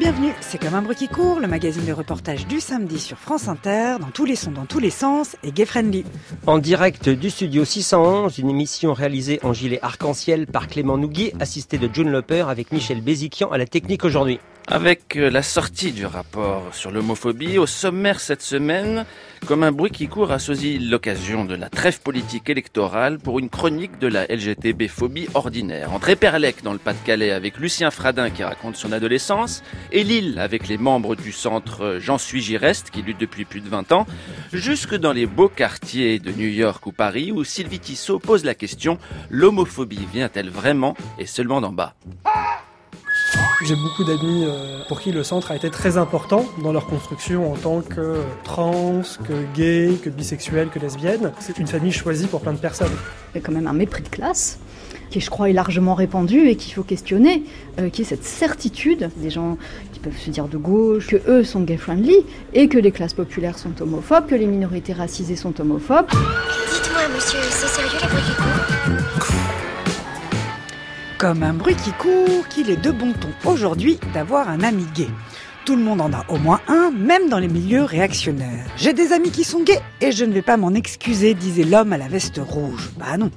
bienvenue. C'est comme un bruit qui court, le magazine de reportage du samedi sur France Inter, dans tous les sons, dans tous les sens et gay friendly. En direct du studio 611, une émission réalisée en gilet arc-en-ciel par Clément Nougui, assisté de June Loper avec Michel Béziquian à la technique aujourd'hui. Avec euh, la sortie du rapport sur l'homophobie, au sommaire cette semaine, comme un bruit qui court, a choisi l'occasion de la trêve politique électorale pour une chronique de la LGTB-phobie ordinaire. Entre Éperlec dans le Pas-de-Calais avec Lucien Fradin qui raconte son adolescence, et Lille avec les membres du centre J'en suis j'y reste qui lutte depuis plus de 20 ans, jusque dans les beaux quartiers de New York ou Paris où Sylvie Tissot pose la question l'homophobie vient-elle vraiment et seulement d'en bas? J'ai beaucoup d'amis euh, pour qui le centre a été très important dans leur construction en tant que trans, que gay, que bisexuel, que lesbienne. C'est une famille choisie pour plein de personnes. Il y a quand même un mépris de classe qui, je crois, est largement répandu et qu'il faut questionner, euh, qui est cette certitude des gens qui peuvent se dire de gauche que eux sont gay-friendly et que les classes populaires sont homophobes, que les minorités racisées sont homophobes. Dites-moi, monsieur, c'est sérieux les bruits qui comme un bruit qui court qu'il est de bon ton aujourd'hui d'avoir un ami gay. Tout le monde en a au moins un, même dans les milieux réactionnaires. J'ai des amis qui sont gays et je ne vais pas m'en excuser, disait l'homme à la veste rouge. Bah non.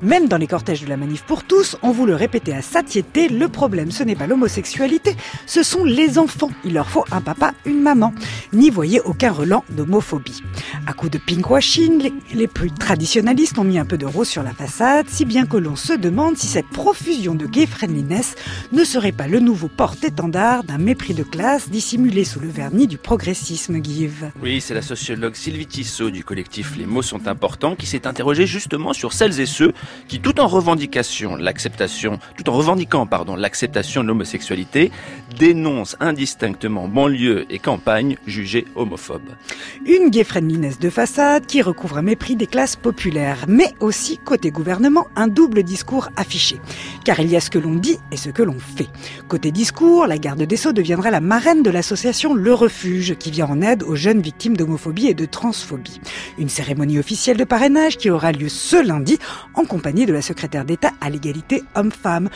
Même dans les cortèges de la manif pour tous, on vous le répétait à satiété, le problème ce n'est pas l'homosexualité, ce sont les enfants. Il leur faut un papa, une maman. N'y voyez aucun relent d'homophobie. À coup de pinkwashing, les, plus traditionnalistes ont mis un peu de rose sur la façade, si bien que l'on se demande si cette profusion de gay friendliness ne serait pas le nouveau porte-étendard d'un mépris de classe dissimulé sous le vernis du progressisme, Give. Oui, c'est la sociologue Sylvie Tissot du collectif Les mots sont importants qui s'est interrogée justement sur celles et ceux qui, tout en revendication l'acceptation, tout en revendiquant pardon l'acceptation de l'homosexualité, dénoncent indistinctement banlieue et campagne jugées homophobes. Une gay friendliness de façade qui recouvre un mépris des classes populaires, mais aussi côté gouvernement un double discours affiché, car il y a ce que l'on dit et ce que l'on fait. Côté discours, la garde des sceaux deviendra la marraine de l'association Le Refuge, qui vient en aide aux jeunes victimes d'homophobie et de transphobie. Une cérémonie officielle de parrainage qui aura lieu ce lundi en compagnie de la secrétaire d'État à l'égalité homme-femme,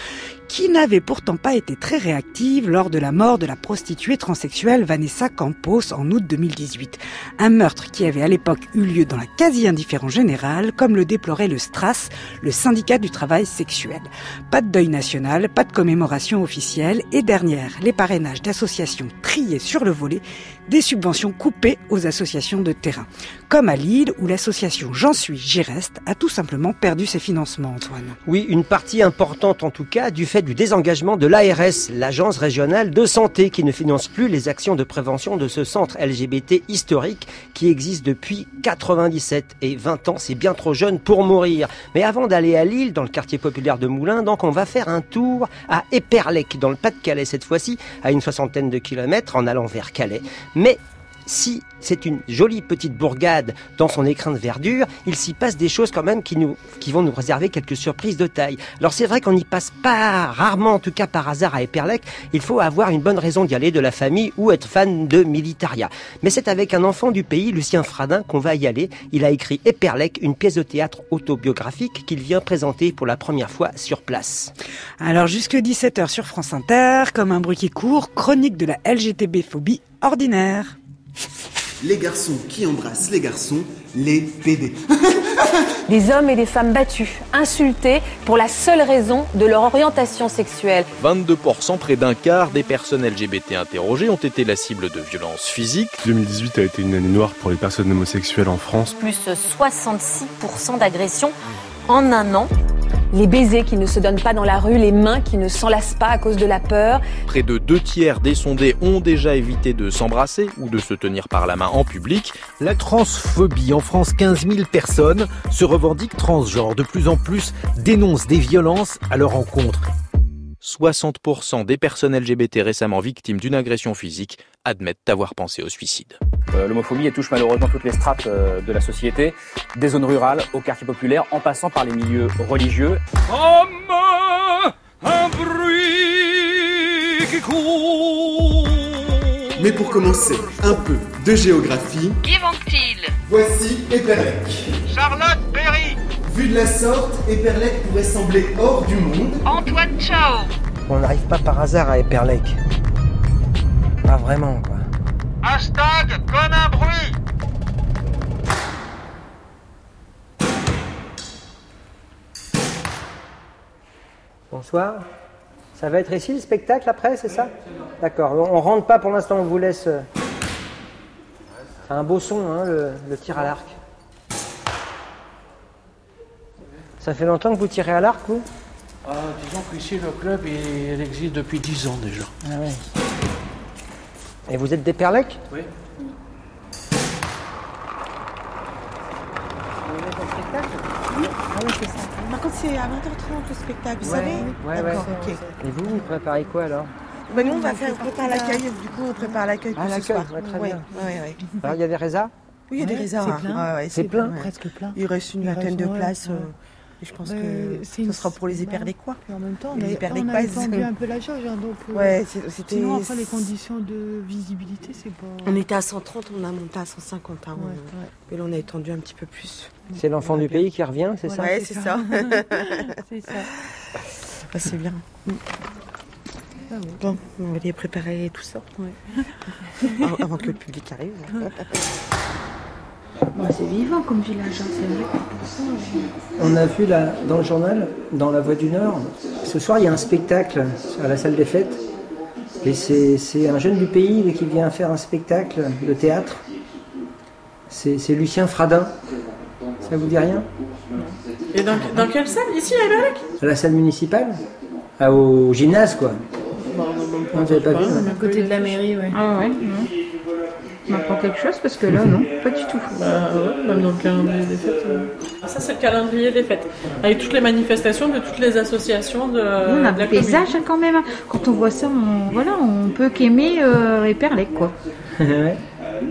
qui n'avait pourtant pas été très réactive lors de la mort de la prostituée transsexuelle Vanessa Campos en août 2018. Un meurtre qui avait à l'époque eu lieu dans la quasi-indifférence générale, comme le déplorait le STRAS, le syndicat du travail sexuel. Pas de deuil national, pas de commémoration officielle, et dernière, les parrainages d'associations triés sur le volet, des subventions coupées aux associations de terrain. Comme à Lille, où l'association J'en suis, j'y reste, a tout simplement perdu ses financements, Antoine. Oui, une partie importante en tout cas du fait du désengagement de l'ARS, l'agence régionale de santé, qui ne finance plus les actions de prévention de ce centre LGBT historique qui existe depuis 97 et 20 ans, c'est bien trop jeune pour mourir. Mais avant d'aller à Lille, dans le quartier populaire de Moulins, donc on va faire un tour à Éperlec, dans le Pas-de-Calais cette fois-ci, à une soixantaine de kilomètres en allant vers Calais. Mais si c'est une jolie petite bourgade dans son écrin de verdure, il s'y passe des choses quand même qui, nous, qui vont nous réserver quelques surprises de taille. Alors c'est vrai qu'on n'y passe pas rarement, en tout cas par hasard à Éperlec, il faut avoir une bonne raison d'y aller de la famille ou être fan de Militaria. Mais c'est avec un enfant du pays, Lucien Fradin, qu'on va y aller. Il a écrit Éperlec, une pièce de théâtre autobiographique qu'il vient présenter pour la première fois sur place. Alors jusque 17h sur France Inter, comme un bruit qui court, chronique de la LGTB-phobie ordinaire. Les garçons qui embrassent les garçons, les PD. Des hommes et des femmes battus, insultés pour la seule raison de leur orientation sexuelle. 22%, près d'un quart des personnes LGBT interrogées ont été la cible de violences physiques. 2018 a été une année noire pour les personnes homosexuelles en France. Plus 66% d'agressions en un an. Les baisers qui ne se donnent pas dans la rue, les mains qui ne s'enlacent pas à cause de la peur. Près de deux tiers des sondés ont déjà évité de s'embrasser ou de se tenir par la main en public. La transphobie en France, 15 000 personnes se revendiquent transgenres. De plus en plus dénoncent des violences à leur encontre. 60% des personnes LGBT récemment victimes d'une agression physique admettent avoir pensé au suicide. Euh, L'homophobie elle touche malheureusement toutes les strates euh, de la société, des zones rurales au quartier populaire, en passant par les milieux religieux. Comme un bruit qui court. Mais pour commencer, un peu de géographie. Qui manque-t-il Voici Éperlec. Charlotte Perry. Vu de la sorte, Éperlec pourrait sembler hors du monde. Antoine Chao. On n'arrive pas par hasard à Éperlec. Pas vraiment, quoi. Hashtag comme un bruit Bonsoir. Ça va être ici le spectacle après, c'est ça? D'accord. On rentre pas pour l'instant, on vous laisse. euh. C'est un beau son, hein, le, le tir à l'arc. Ça fait longtemps que vous tirez à l'arc, vous Ah, disons qu'ici, le club, il, il existe depuis 10 ans déjà. Ah ouais. Et vous êtes des Perlecs Oui. Ah oui, c'est ça. Par contre, c'est à 20h30 le spectacle, vous Ouais, savez ouais, D'accord, ouais. ok. Et vous, vous préparez quoi alors Ben, nous, on va faire, on prépare l'accueil, du coup, on prépare l'accueil Ah, pour ce l'accueil, soir. ouais, très Ouais, bien. ouais, ouais. Alors, il y a des résas Oui, il y a des réserves. c'est hein. plein. C'est plein ouais. Presque plein. Il reste une vingtaine de ouais, places. euh. Et je pense que ce une- sera pour les ouais. Hyperlécois. Et en même temps, on Les a, on a Hyperlécoises. étendu un peu la jauge. hein, donc, euh, Ouais, c'était- Sinon, après, les conditions de visibilité, c'est pas... On était à 130, on a monté à 150. Hein, Ouais, on- ouais. Et là, on a étendu un petit peu plus. C'est l'enfant du pays qui revient, c'est ça Ouais, c'est ça. c'est ça. Ah, c'est bien. Ah ouais. Bon, on va les préparer tout ça. Avant que le public arrive. Bon, c'est vivant comme village, hein, c'est vrai. Pour ça, On a vu là, dans le journal, dans La Voix du Nord, ce soir il y a un spectacle à la salle des fêtes. Et c'est c'est un jeune du pays qui vient faire un spectacle de théâtre. C'est c'est Lucien Fradin. Ça vous dit rien? Et dans, dans quelle salle? Ici, à Éberlec À la salle municipale Ah, Au gymnase quoi. Non, vous avez pas vu à côté de la mairie, ouais. Ah ouais. On apprend quelque chose parce que là, non, pas du tout. Bah ouais, même dans le calendrier des fêtes. euh. Ah, ça, c'est le calendrier des fêtes. Avec toutes les manifestations de toutes les associations de, on a de la commune. hein, quand même. Quand on voit ça, on, voilà, on peut qu'aimer euh, Éperlec, quoi. Ouais.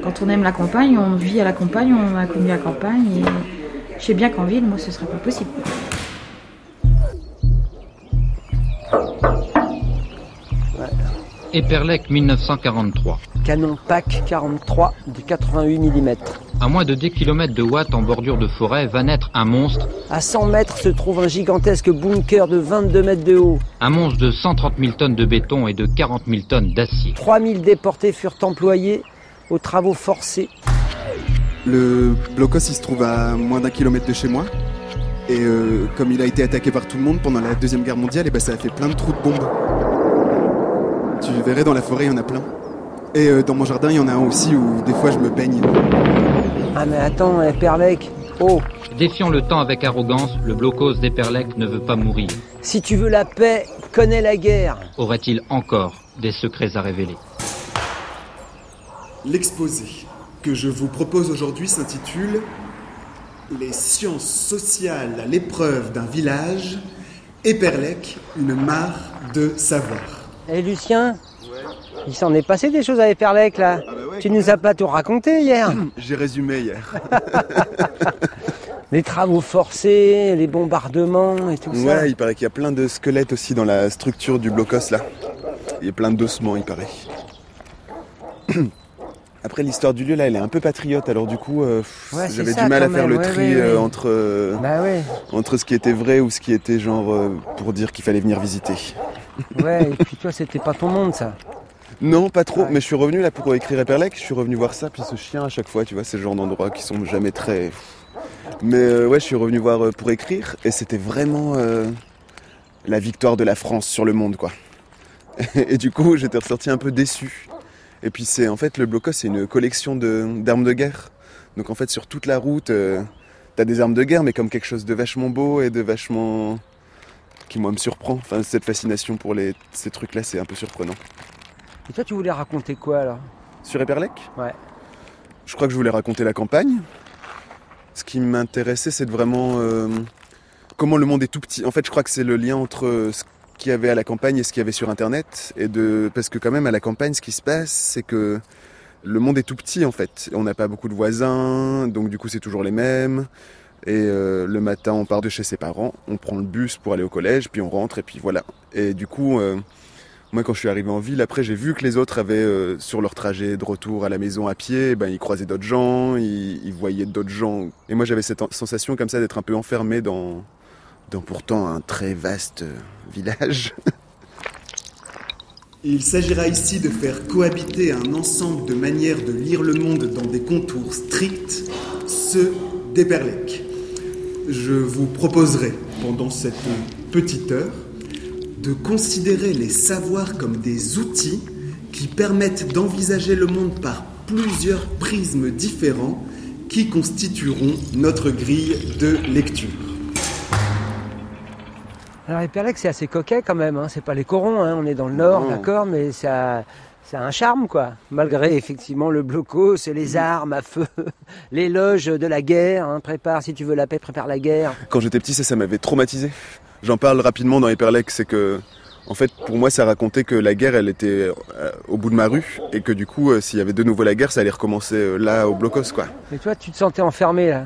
Quand on aime la campagne, on vit à la campagne, on a connu la campagne. Et je sais bien qu'en ville, moi, ce serait pas possible. Éperlec 1943. Canon PAC 43 de 88 mm. À moins de 10 km de Watt en bordure de forêt va naître un monstre, À 100 mètres se trouve un gigantesque bunker de 22 mètres de haut. un monstre de 130 000 tonnes de béton et de 40 000 tonnes d'acier. 3000 déportés furent employés aux travaux forcés. Le blocos, il se trouve à moins d'un kilomètre de chez moi. Et euh, comme il a été attaqué par tout le monde pendant la Deuxième Guerre mondiale, et ben ça a fait plein de trous de bombes. Tu verrais dans la forêt, il y en a plein. Et euh, dans mon jardin, il y en a un aussi où des fois je me baigne. Ah mais attends, eh, Perlec, oh, Défiant le temps avec arrogance, le blocos d'Éperlec ne veut pas mourir. si tu veux la paix, connais la guerre. Aurait-il encore des secrets à révéler? L'exposé que je vous propose aujourd'hui s'intitule Les sciences sociales à l'épreuve d'un village, Éperlec, une mare de savoir. Eh Lucien Il s'en est passé des choses à Éperlec là. tu nous as pas tout raconté hier. J'ai résumé hier. les travaux forcés, les bombardements et tout ça. Ouais, il paraît qu'il y a plein de squelettes aussi dans la structure du blocos là. Il y a plein d'ossements, il paraît. Après, l'histoire du lieu là, elle est un peu patriote, alors du coup, euh, Ouais, j'avais du mal à faire même, le ouais, tri ouais, euh, entre, euh, Bah entre ce qui était vrai ou ce qui était genre euh, pour dire qu'il fallait venir visiter. Ouais, et puis toi, c'était pas ton monde ça. Non, pas trop, mais je suis revenu là pour écrire Eperlec, je suis revenu voir ça, puis ce chien à chaque fois, tu vois, c'est le genre d'endroits qui sont jamais très... Mais ouais, je suis revenu voir pour écrire, et c'était vraiment la victoire de la France sur le monde, quoi. Et du coup, j'étais ressorti un peu déçu. Et puis c'est en fait, le blocos, c'est une collection d'armes de, guerre. Donc en fait, sur toute la route, euh, t'as des armes de guerre, mais comme quelque chose de vachement beau et de vachement... qui moi me surprend. Enfin, cette fascination pour les, ces trucs-là, c'est un peu surprenant. Et toi, tu voulais raconter quoi alors Sur Eperlec Ouais. Je crois que je voulais raconter la campagne. Ce qui m'intéressait, c'est de vraiment euh, comment le monde est tout petit. En fait, je crois que c'est le lien entre ce qu'il y avait à la campagne et ce qu'il y avait sur Internet. Et de parce que quand même à la campagne, ce qui se passe, c'est que le monde est tout petit en fait. On n'a pas beaucoup de voisins, donc du coup c'est toujours les mêmes. Et euh, le matin, on part de chez ses parents, on prend le bus pour aller au collège, puis on rentre, et puis voilà. Et du coup, euh, moi, quand je suis arrivé en ville, après, j'ai vu que les autres avaient, euh, sur leur trajet de retour à la maison à pied, ben, ils croisaient d'autres gens, ils, ils voyaient d'autres gens. Et moi, j'avais cette en- sensation comme ça d'être un peu enfermé dans, dans pourtant un très vaste euh, village. Il s'agira ici de faire cohabiter un ensemble de manières de lire le monde dans des contours stricts, ceux d'Eperlec. Je vous proposerai, pendant cette petite heure, de considérer les savoirs comme des outils qui permettent d'envisager le monde par plusieurs prismes différents qui constitueront notre grille de lecture. Alors Éperlec, c'est assez coquet quand même, hein. c'est pas les corons, hein. on est dans le nord, d'accord, mais ça, ça a un charme quoi. Malgré effectivement le blocos et les armes à feu, l'éloge de la guerre, hein. prépare si tu veux la paix, prépare la guerre. Quand j'étais petit, ça, ça m'avait traumatisé. J'en parle rapidement dans Hyperlec, c'est que, en fait, pour moi, ça racontait que la guerre, elle était euh, au bout de ma rue, et que du coup, euh, s'il y avait de nouveau la guerre, ça allait recommencer euh, là, au blocos, quoi. Mais toi, tu te sentais enfermé là,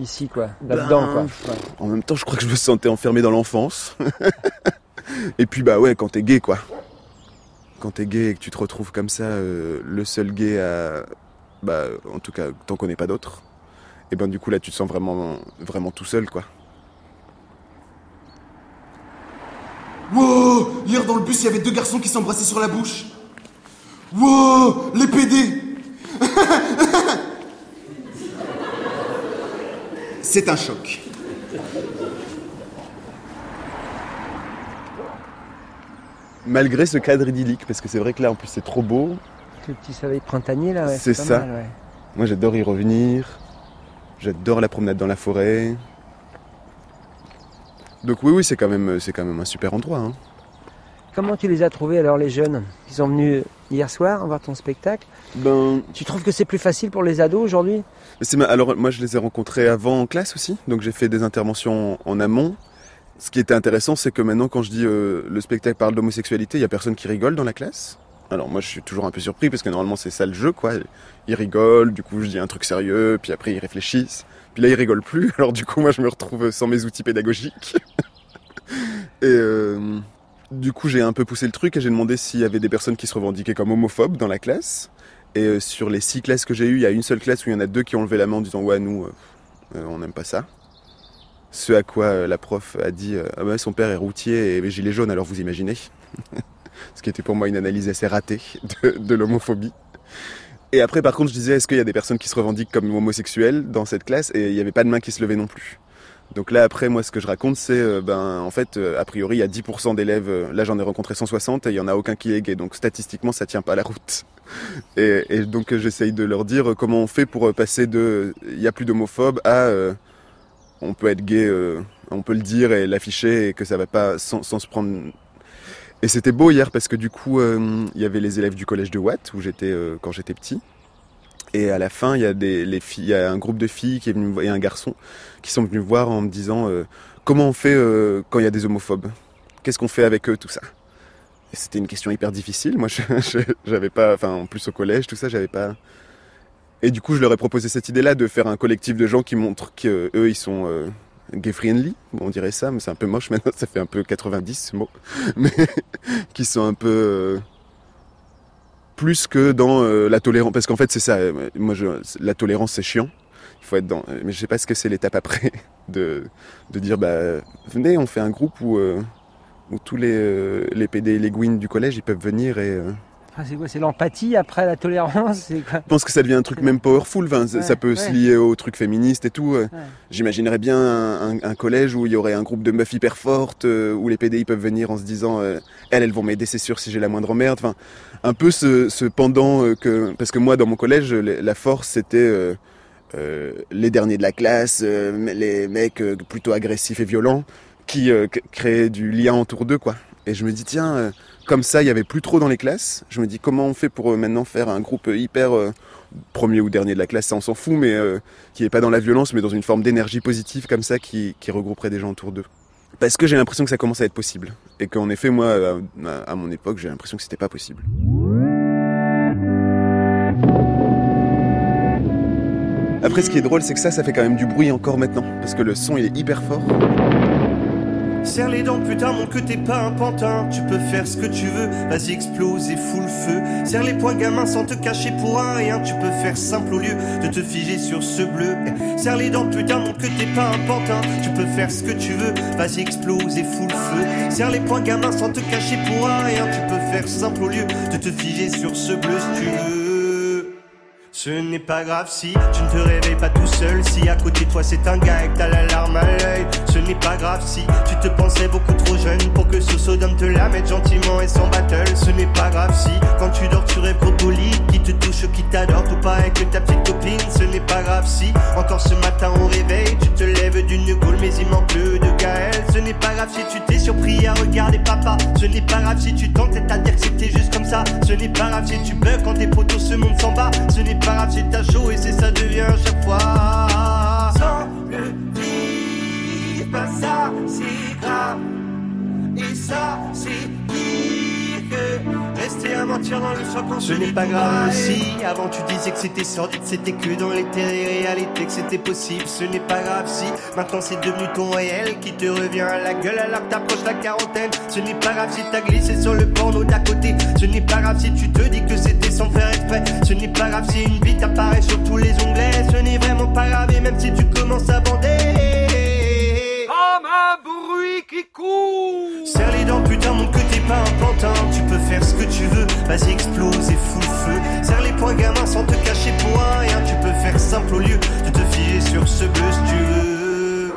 ici quoi, là-dedans Ben, quoi. Ouais. En même temps, je crois que je me sentais enfermé dans l'enfance. et puis, bah ouais, quand t'es gay, quoi. Quand t'es gay et que tu te retrouves comme ça, euh, le seul gay à. Bah, en tout cas, t'en connais pas d'autres. Et ben, du coup, là, tu te sens vraiment, vraiment tout seul, quoi. Wow Hier dans le bus, il y avait deux garçons qui s'embrassaient sur la bouche. Wow Les PD C'est un choc. Malgré ce cadre idyllique, parce que c'est vrai que là, en plus, c'est trop beau. Le petit soleil printanier là, ouais, c'est ça. mal, ouais. Moi, j'adore y revenir. J'adore la promenade dans la forêt. Donc oui, oui, c'est quand même, c'est quand même un super endroit. hein. Comment tu les as trouvés alors les jeunes? Ils sont venus hier soir voir ton spectacle. Ben, Tu trouves que c'est plus facile pour les ados aujourd'hui? Alors moi, je les ai rencontrés avant en classe aussi, donc j'ai fait des interventions en amont. Ce qui était intéressant, c'est que maintenant, quand je dis euh, le spectacle parle d'homosexualité, il y a personne qui rigole dans la classe. Alors moi, je suis toujours un peu surpris parce que normalement, c'est ça le jeu, quoi. Ils rigolent, du coup, je dis un truc sérieux, puis après, ils réfléchissent. Puis là, ils rigolent plus. Alors du coup, moi, je me retrouve sans mes outils pédagogiques. et euh, du coup, j'ai un peu poussé le truc et j'ai demandé s'il y avait des personnes qui se revendiquaient comme homophobes dans la classe. Et euh, sur les six classes que j'ai eues, il y a une seule classe où il y en a deux qui ont levé la main en disant ouais nous euh, euh, on n'aime pas ça. Ce à quoi la prof a dit ah bah, son père est routier et gilet jaune alors vous imaginez. Ce qui était pour moi une analyse assez ratée de, de l'homophobie. Et après par contre je disais est-ce qu'il y a des personnes qui se revendiquent comme homosexuels dans cette classe? Et il n'y avait pas de main qui se levait non plus. Donc là après moi ce que je raconte c'est euh, ben en fait euh, a priori il y a 10% d'élèves euh, là j'en ai rencontré 160 et il y en a aucun qui est gay donc statistiquement ça tient pas la route. Et, donc j'essaye de leur dire comment on fait pour passer de il y a plus d'homophobes à on peut être gay, on peut le dire et l'afficher et que ça va pas sans, sans se prendre. Et c'était beau hier parce que du coup il y avait les élèves du collège de Watt où j'étais quand j'étais petit. Et à la fin, il y a des les filles, il y a un groupe de filles qui est venu et un garçon qui sont venus voir en me disant euh, comment on fait euh, quand il y a des homophobes? Qu'est-ce qu'on fait avec eux tout ça? C'était une question hyper difficile. Moi, j'avais pas, enfin en plus au collège, tout ça, j'avais pas. Et du coup, je leur ai proposé cette idée-là de faire un collectif de gens qui montrent qu'eux, ils sont euh, gay friendly. On dirait ça, mais c'est un peu moche maintenant. Ça fait un peu 90 ce mot, mais qui sont un peu plus que dans euh, la tolérance. Parce qu'en fait, c'est ça. euh, Moi, je, la tolérance, c'est chiant. Il faut être dans. Mais je sais pas ce que c'est l'étape après de, de dire bah venez, on fait un groupe où euh, où tous les euh, les PD et les Gwyn du collège ils peuvent venir et euh, Enfin, c'est quoi C'est l'empathie après la tolérance quoi je pense que ça devient un truc même powerful. Enfin, ça- peut ouais. se lier au truc féministe et tout. euh. Ouais. J'imaginerais bien un, un- un collège où il y aurait un groupe de meufs hyper fortes, euh, où les PDI peuvent venir en se disant euh, elles, elles vont m'aider, c'est sûr, si j'ai la moindre merde. Enfin, un peu ce, ce pendant euh, que parce que moi dans mon collège, la force c'était les derniers de la classe, les mecs plutôt agressifs et violents qui créaient du lien autour d'eux quoi. Et je me dis tiens, comme ça il y avait plus trop dans les classes. Je me dis comment on fait pour euh, maintenant faire un groupe hyper euh, premier ou dernier de la classe, ça on s'en fout, mais euh, qui est pas dans la violence, mais dans une forme d'énergie positive comme ça qui, qui regrouperait des gens autour d'eux. Parce que j'ai l'impression que ça commence à être possible. Et qu'en effet, moi, à, à mon époque, j'ai l'impression que c'était pas possible. Après, ce qui est drôle, c'est que ça, ça fait quand même du bruit encore maintenant. Parce que le son, il est hyper fort. Serre les dents, putain, mon que t'es pas un pantin. Tu peux faire ce que tu veux, vas-y explose et fous le feu. Serre les poings, gamin, sans te cacher pour un rien. Tu peux faire simple au lieu de te figer sur ce bleu. Eh, Serre les dents, putain, mon que t'es pas un pantin. Tu peux faire ce que tu veux, vas-y explose et fous le feu. Serre les poings, gamin, sans te cacher pour un rien. Tu peux faire simple au lieu de te figer sur ce bleu si tu veux. Ce n'est pas grave si tu ne te réveilles pas tout seul. Si à côté de toi c'est un gars et que t'as la larme à l'œil. Ce n'est pas grave si tu te pensais beaucoup trop jeune pour que ce sodome te la mette gentiment et sans battle. Ce n'est pas grave si quand tu dors tu rêves brocoli qui te touche, qui t'adore, tout pareil que ta petite copine. Ce n'est pas grave si encore ce matin au réveil tu te lèves d'une gaule mais il manque plus Ce n'est pas grave si tu t'es surpris à regarder papa. Ce n'est pas grave si tu t'entêtes à dire que c'était juste comme ça. Ce n'est pas grave si tu bugs quand tes potos se montent s'en bas. Ce n'est pas grave si t'as chaud et c'est ça devient à chaque fois. Sans le vivre, pas ça c'est grave. Et ça c'est pire que rester à mentir dans le soir quand ce n'est pas grave aussi. Avant tu disais que c'était sordide, c'était que dans les réalité que c'était possible. Ce n'est pas grave si maintenant c'est devenu ton réel qui te revient à la gueule alors que t'approches la quarantaine. Ce n'est pas grave si t'as glissé sur le porno d'à côté. Ce n'est pas grave si tu te dis que c'était sans faire exprès. Ce n'est pas grave si une bite apparaît sur tous les onglets. Ce n'est vraiment pas grave et même si tu commences à bander. Comme un bruit qui court Serre les dents, putain, mon que t'es pas un pantin. Tu faire ce que tu veux, vas-y, explose et fous le feu. Serre les poings, gamin, sans te cacher pour un rien. Tu peux faire simple au lieu de te fier sur ce bleu si tu veux.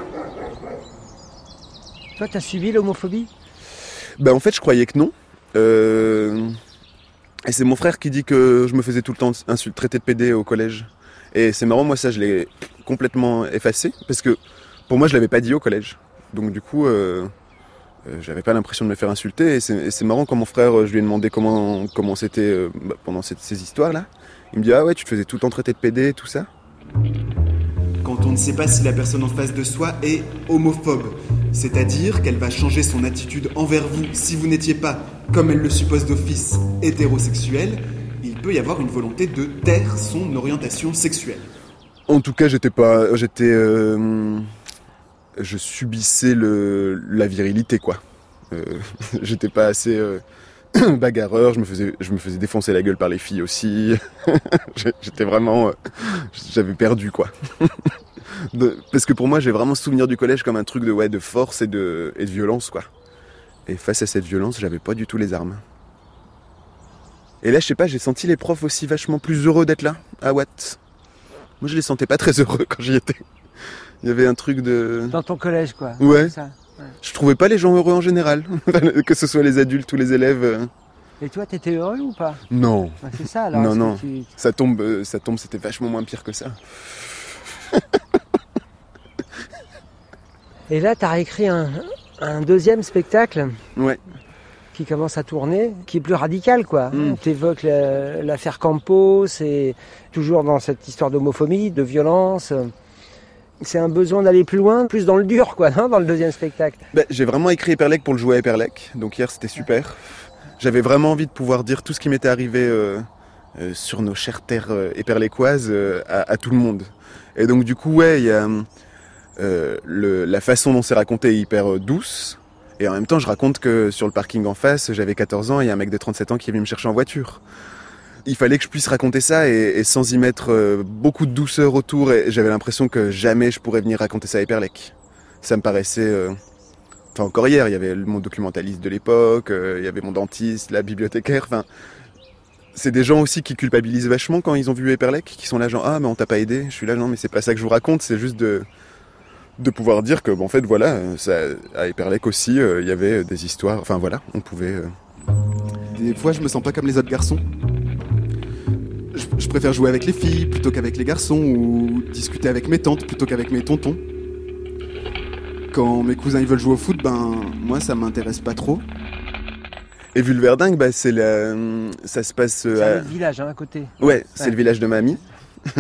Toi, t'as subi l'homophobie? Bah en fait, je croyais que non. Euh, Et c'est mon frère qui dit que je me faisais tout le temps insulter, traiter de PD au collège. Et c'est marrant, moi ça je l'ai complètement effacé parce que pour moi je l'avais pas dit au collège. Donc du coup, euh, euh, j'avais pas l'impression de me faire insulter. Et c'est et marrant quand mon frère, euh, je lui ai demandé comment comment c'était euh, bah, pendant cette- ces histoires là. Il me dit ah ouais, tu te faisais tout le temps traiter de PD, tout ça. Quand on ne sait pas si la personne en face de soi est homophobe, c'est-à-dire qu'elle va changer son attitude envers vous si vous n'étiez pas, comme elle le suppose d'office, hétérosexuel, il peut y avoir une volonté de taire son orientation sexuelle. En tout cas, j'étais pas, j'étais, euh, je subissais la virilité quoi. Euh, j'étais pas assez euh, bagarreur. Je me faisais, défoncer la gueule par les filles aussi. J'étais vraiment, euh, j'avais perdu quoi. Parce que pour moi, j'ai vraiment souvenir du collège comme un truc de ouais, de force et de, et de violence quoi. Et face à cette violence, j'avais pas du tout les armes. Et là, je sais pas, j'ai senti les profs aussi vachement plus heureux d'être là, à Watt. Moi, je les sentais pas très heureux quand j'y étais. Il y avait un truc de. Dans ton collège, quoi. Ouais. C'est ça. Ouais. Je trouvais pas les gens heureux en général, que ce soit les adultes ou les élèves. euh. Et toi, t'étais heureux ou pas? Non. Bah, c'est ça, alors. non, non. tu- Ça tombe, euh, ça tombe, c'était vachement moins pire que ça. Et là, t'as réécrit un, un deuxième spectacle. Ouais. Qui commence à tourner, qui est plus radical, quoi. Mm. T'évoques la- l'affaire Campos, c'est toujours dans cette histoire d'homophobie, de violence. C'est un besoin d'aller plus loin, plus dans le dur, quoi, non, dans le deuxième spectacle. Bah, j'ai vraiment écrit Hyperlec pour le jouer à Hyperlec, donc hier c'était super. J'avais vraiment envie de pouvoir dire tout ce qui m'était arrivé euh, euh, sur nos chères terres éperlécoises euh, à, à tout le monde. Et donc du coup, ouais, il y a le- la façon dont c'est raconté est hyper douce. Et en même temps, je raconte que sur le parking en face, j'avais 14 ans et il y a un mec de 37 ans qui est venu me chercher en voiture. Il fallait que je puisse raconter ça et, sans y mettre euh, beaucoup de douceur autour. Et j'avais l'impression que jamais je pourrais venir raconter ça à Hyperlec. Ça me paraissait... euh, Enfin, encore hier, il y avait mon documentaliste de l'époque, euh, il y avait mon dentiste, la bibliothécaire. Enfin, c'est des gens aussi qui culpabilisent vachement quand ils ont vu Hyperlec, qui sont là genre ah mais on t'a pas aidé. Je suis là non mais c'est pas ça que je vous raconte, c'est juste de de pouvoir dire que bon, en fait voilà, ça, à Hyperlec aussi il y avait des histoires. Enfin voilà, on pouvait. Des fois, je me sens pas comme les autres garçons. Je, je préfère jouer avec les filles plutôt qu'avec les garçons ou discuter avec mes tantes plutôt qu'avec mes tontons. Quand mes cousins ils veulent jouer au foot, ben moi ça m'intéresse pas trop. Et Vulverdingue, bah c'est la, ça se passe. euh, C'est à- un autre village, hein, à côté. Ouais, c'est le village de mamie.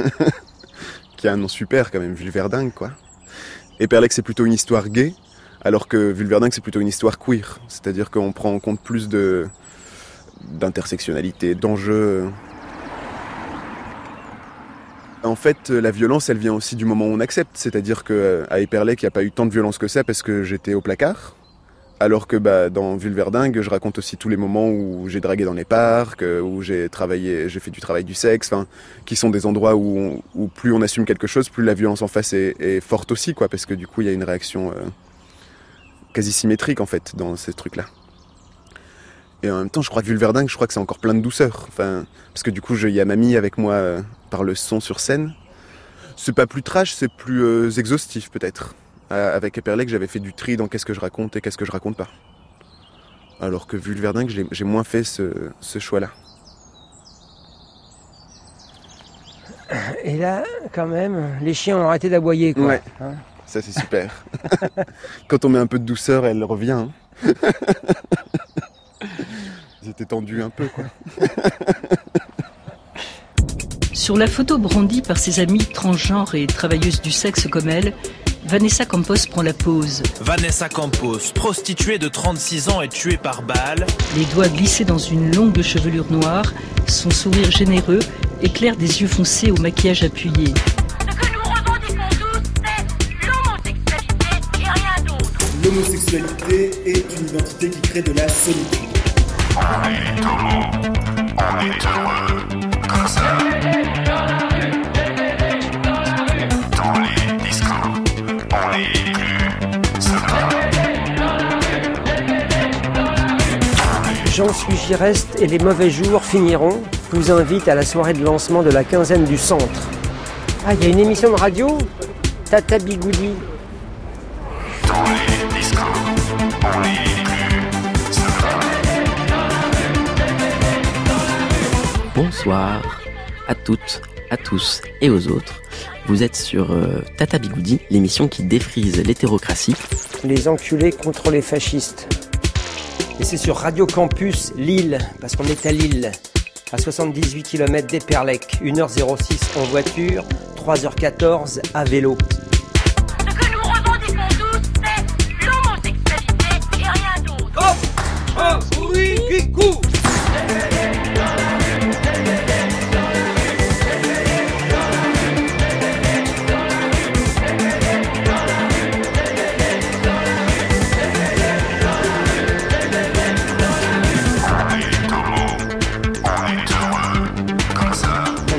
qui a un nom super quand même, Vulverdingue quoi. Et Perlec c'est plutôt une histoire gay, alors que Vulverdingue c'est plutôt une histoire queer. C'est-à-dire qu'on prend en compte plus de d'intersectionnalité, d'enjeux. En fait, la violence, elle vient aussi du moment où on accepte. C'est-à-dire que euh, à Hyperlec, il n'y a pas eu tant de violence que ça parce que j'étais au placard. Alors que bah, dans Vulverdingue, je raconte aussi tous les moments où j'ai dragué dans les parcs, euh, où j'ai travaillé, j'ai fait du travail du sexe, qui sont des endroits où, plus on assume quelque chose, plus la violence en face est, forte aussi, quoi, parce que du coup, il y a une réaction euh, quasi symétrique en fait dans ces trucs-là. Et en même temps, je crois que Vulverdingue, je crois que c'est encore plein de douceur. Enfin, parce que du coup, il y a mamie avec moi euh, par le son sur scène. C'est pas plus trash, c'est plus euh, exhaustif peut-être. Euh, avec Eperlec, j'avais fait du tri dans qu'est-ce que je raconte et qu'est-ce que je raconte pas. Alors que Vulverdingue, j'ai j'ai moins fait ce, ce choix-là. Et là, quand même, les chiens ont arrêté d'aboyer. quoi. Ouais. Hein Ça, c'est super. Quand on met un peu de douceur, elle revient. hein. Ils étaient tendus un peu, quoi. Sur la photo brandie par ses amies transgenres et travailleuses du sexe comme elle, Vanessa Campos prend la pose. Vanessa Campos, prostituée de 36 ans et tuée par balle. Les doigts glissés dans une longue chevelure noire, son sourire généreux éclaire des yeux foncés au maquillage appuyé. L'homosexualité est une identité qui crée de la solitude. On est homo, on est heureux, J'en suis Gireste et les mauvais jours finiront. Je vous invite à la soirée de lancement de la quinzaine du centre. Ah, il y a une émission de radio? Tata Bigoudi. Bonsoir à toutes, à tous et aux autres. Vous êtes sur euh, Tata Bigoudi, l'émission qui défrise l'hétérocratie. Les enculés contre les fascistes. Et c'est sur Radio Campus Lille, parce qu'on est à Lille, à 78 km d'Eperlec, 1h06 en voiture, 3h14 à vélo. Hop Un bruit qui court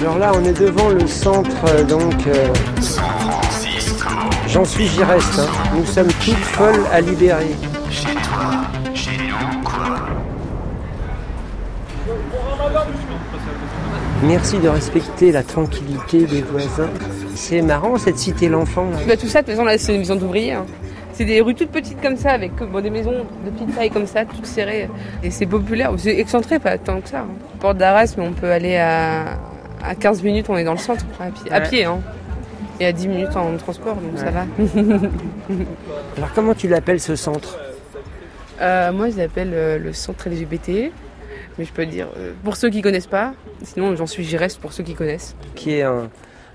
Alors là, on est devant le centre, euh, donc. euh, J'en suis Gireste. hein. Nous sommes toutes folles à libérer. Merci de respecter la tranquillité des voisins. C'est marrant cette cité l'enfant. Bah, tout ça, de toute façon, c'est une maison d'ouvriers. hein. C'est des rues toutes petites comme ça, avec des maisons de petite taille comme ça, toutes serrées. Et c'est populaire. C'est excentré, pas tant que ça. hein. Porte d'Arras, mais on peut aller à, à 15 minutes, on est dans le centre, à pied. à Ouais. pied, hein. Et à 10 minutes en transport, donc ça va. Alors comment tu l'appelles ce centre Euh, moi, je l'appelle euh, le centre LGBT. Mais je peux dire, euh, pour ceux qui connaissent pas, sinon j'en suis Gireste pour ceux qui connaissent. Qui est en,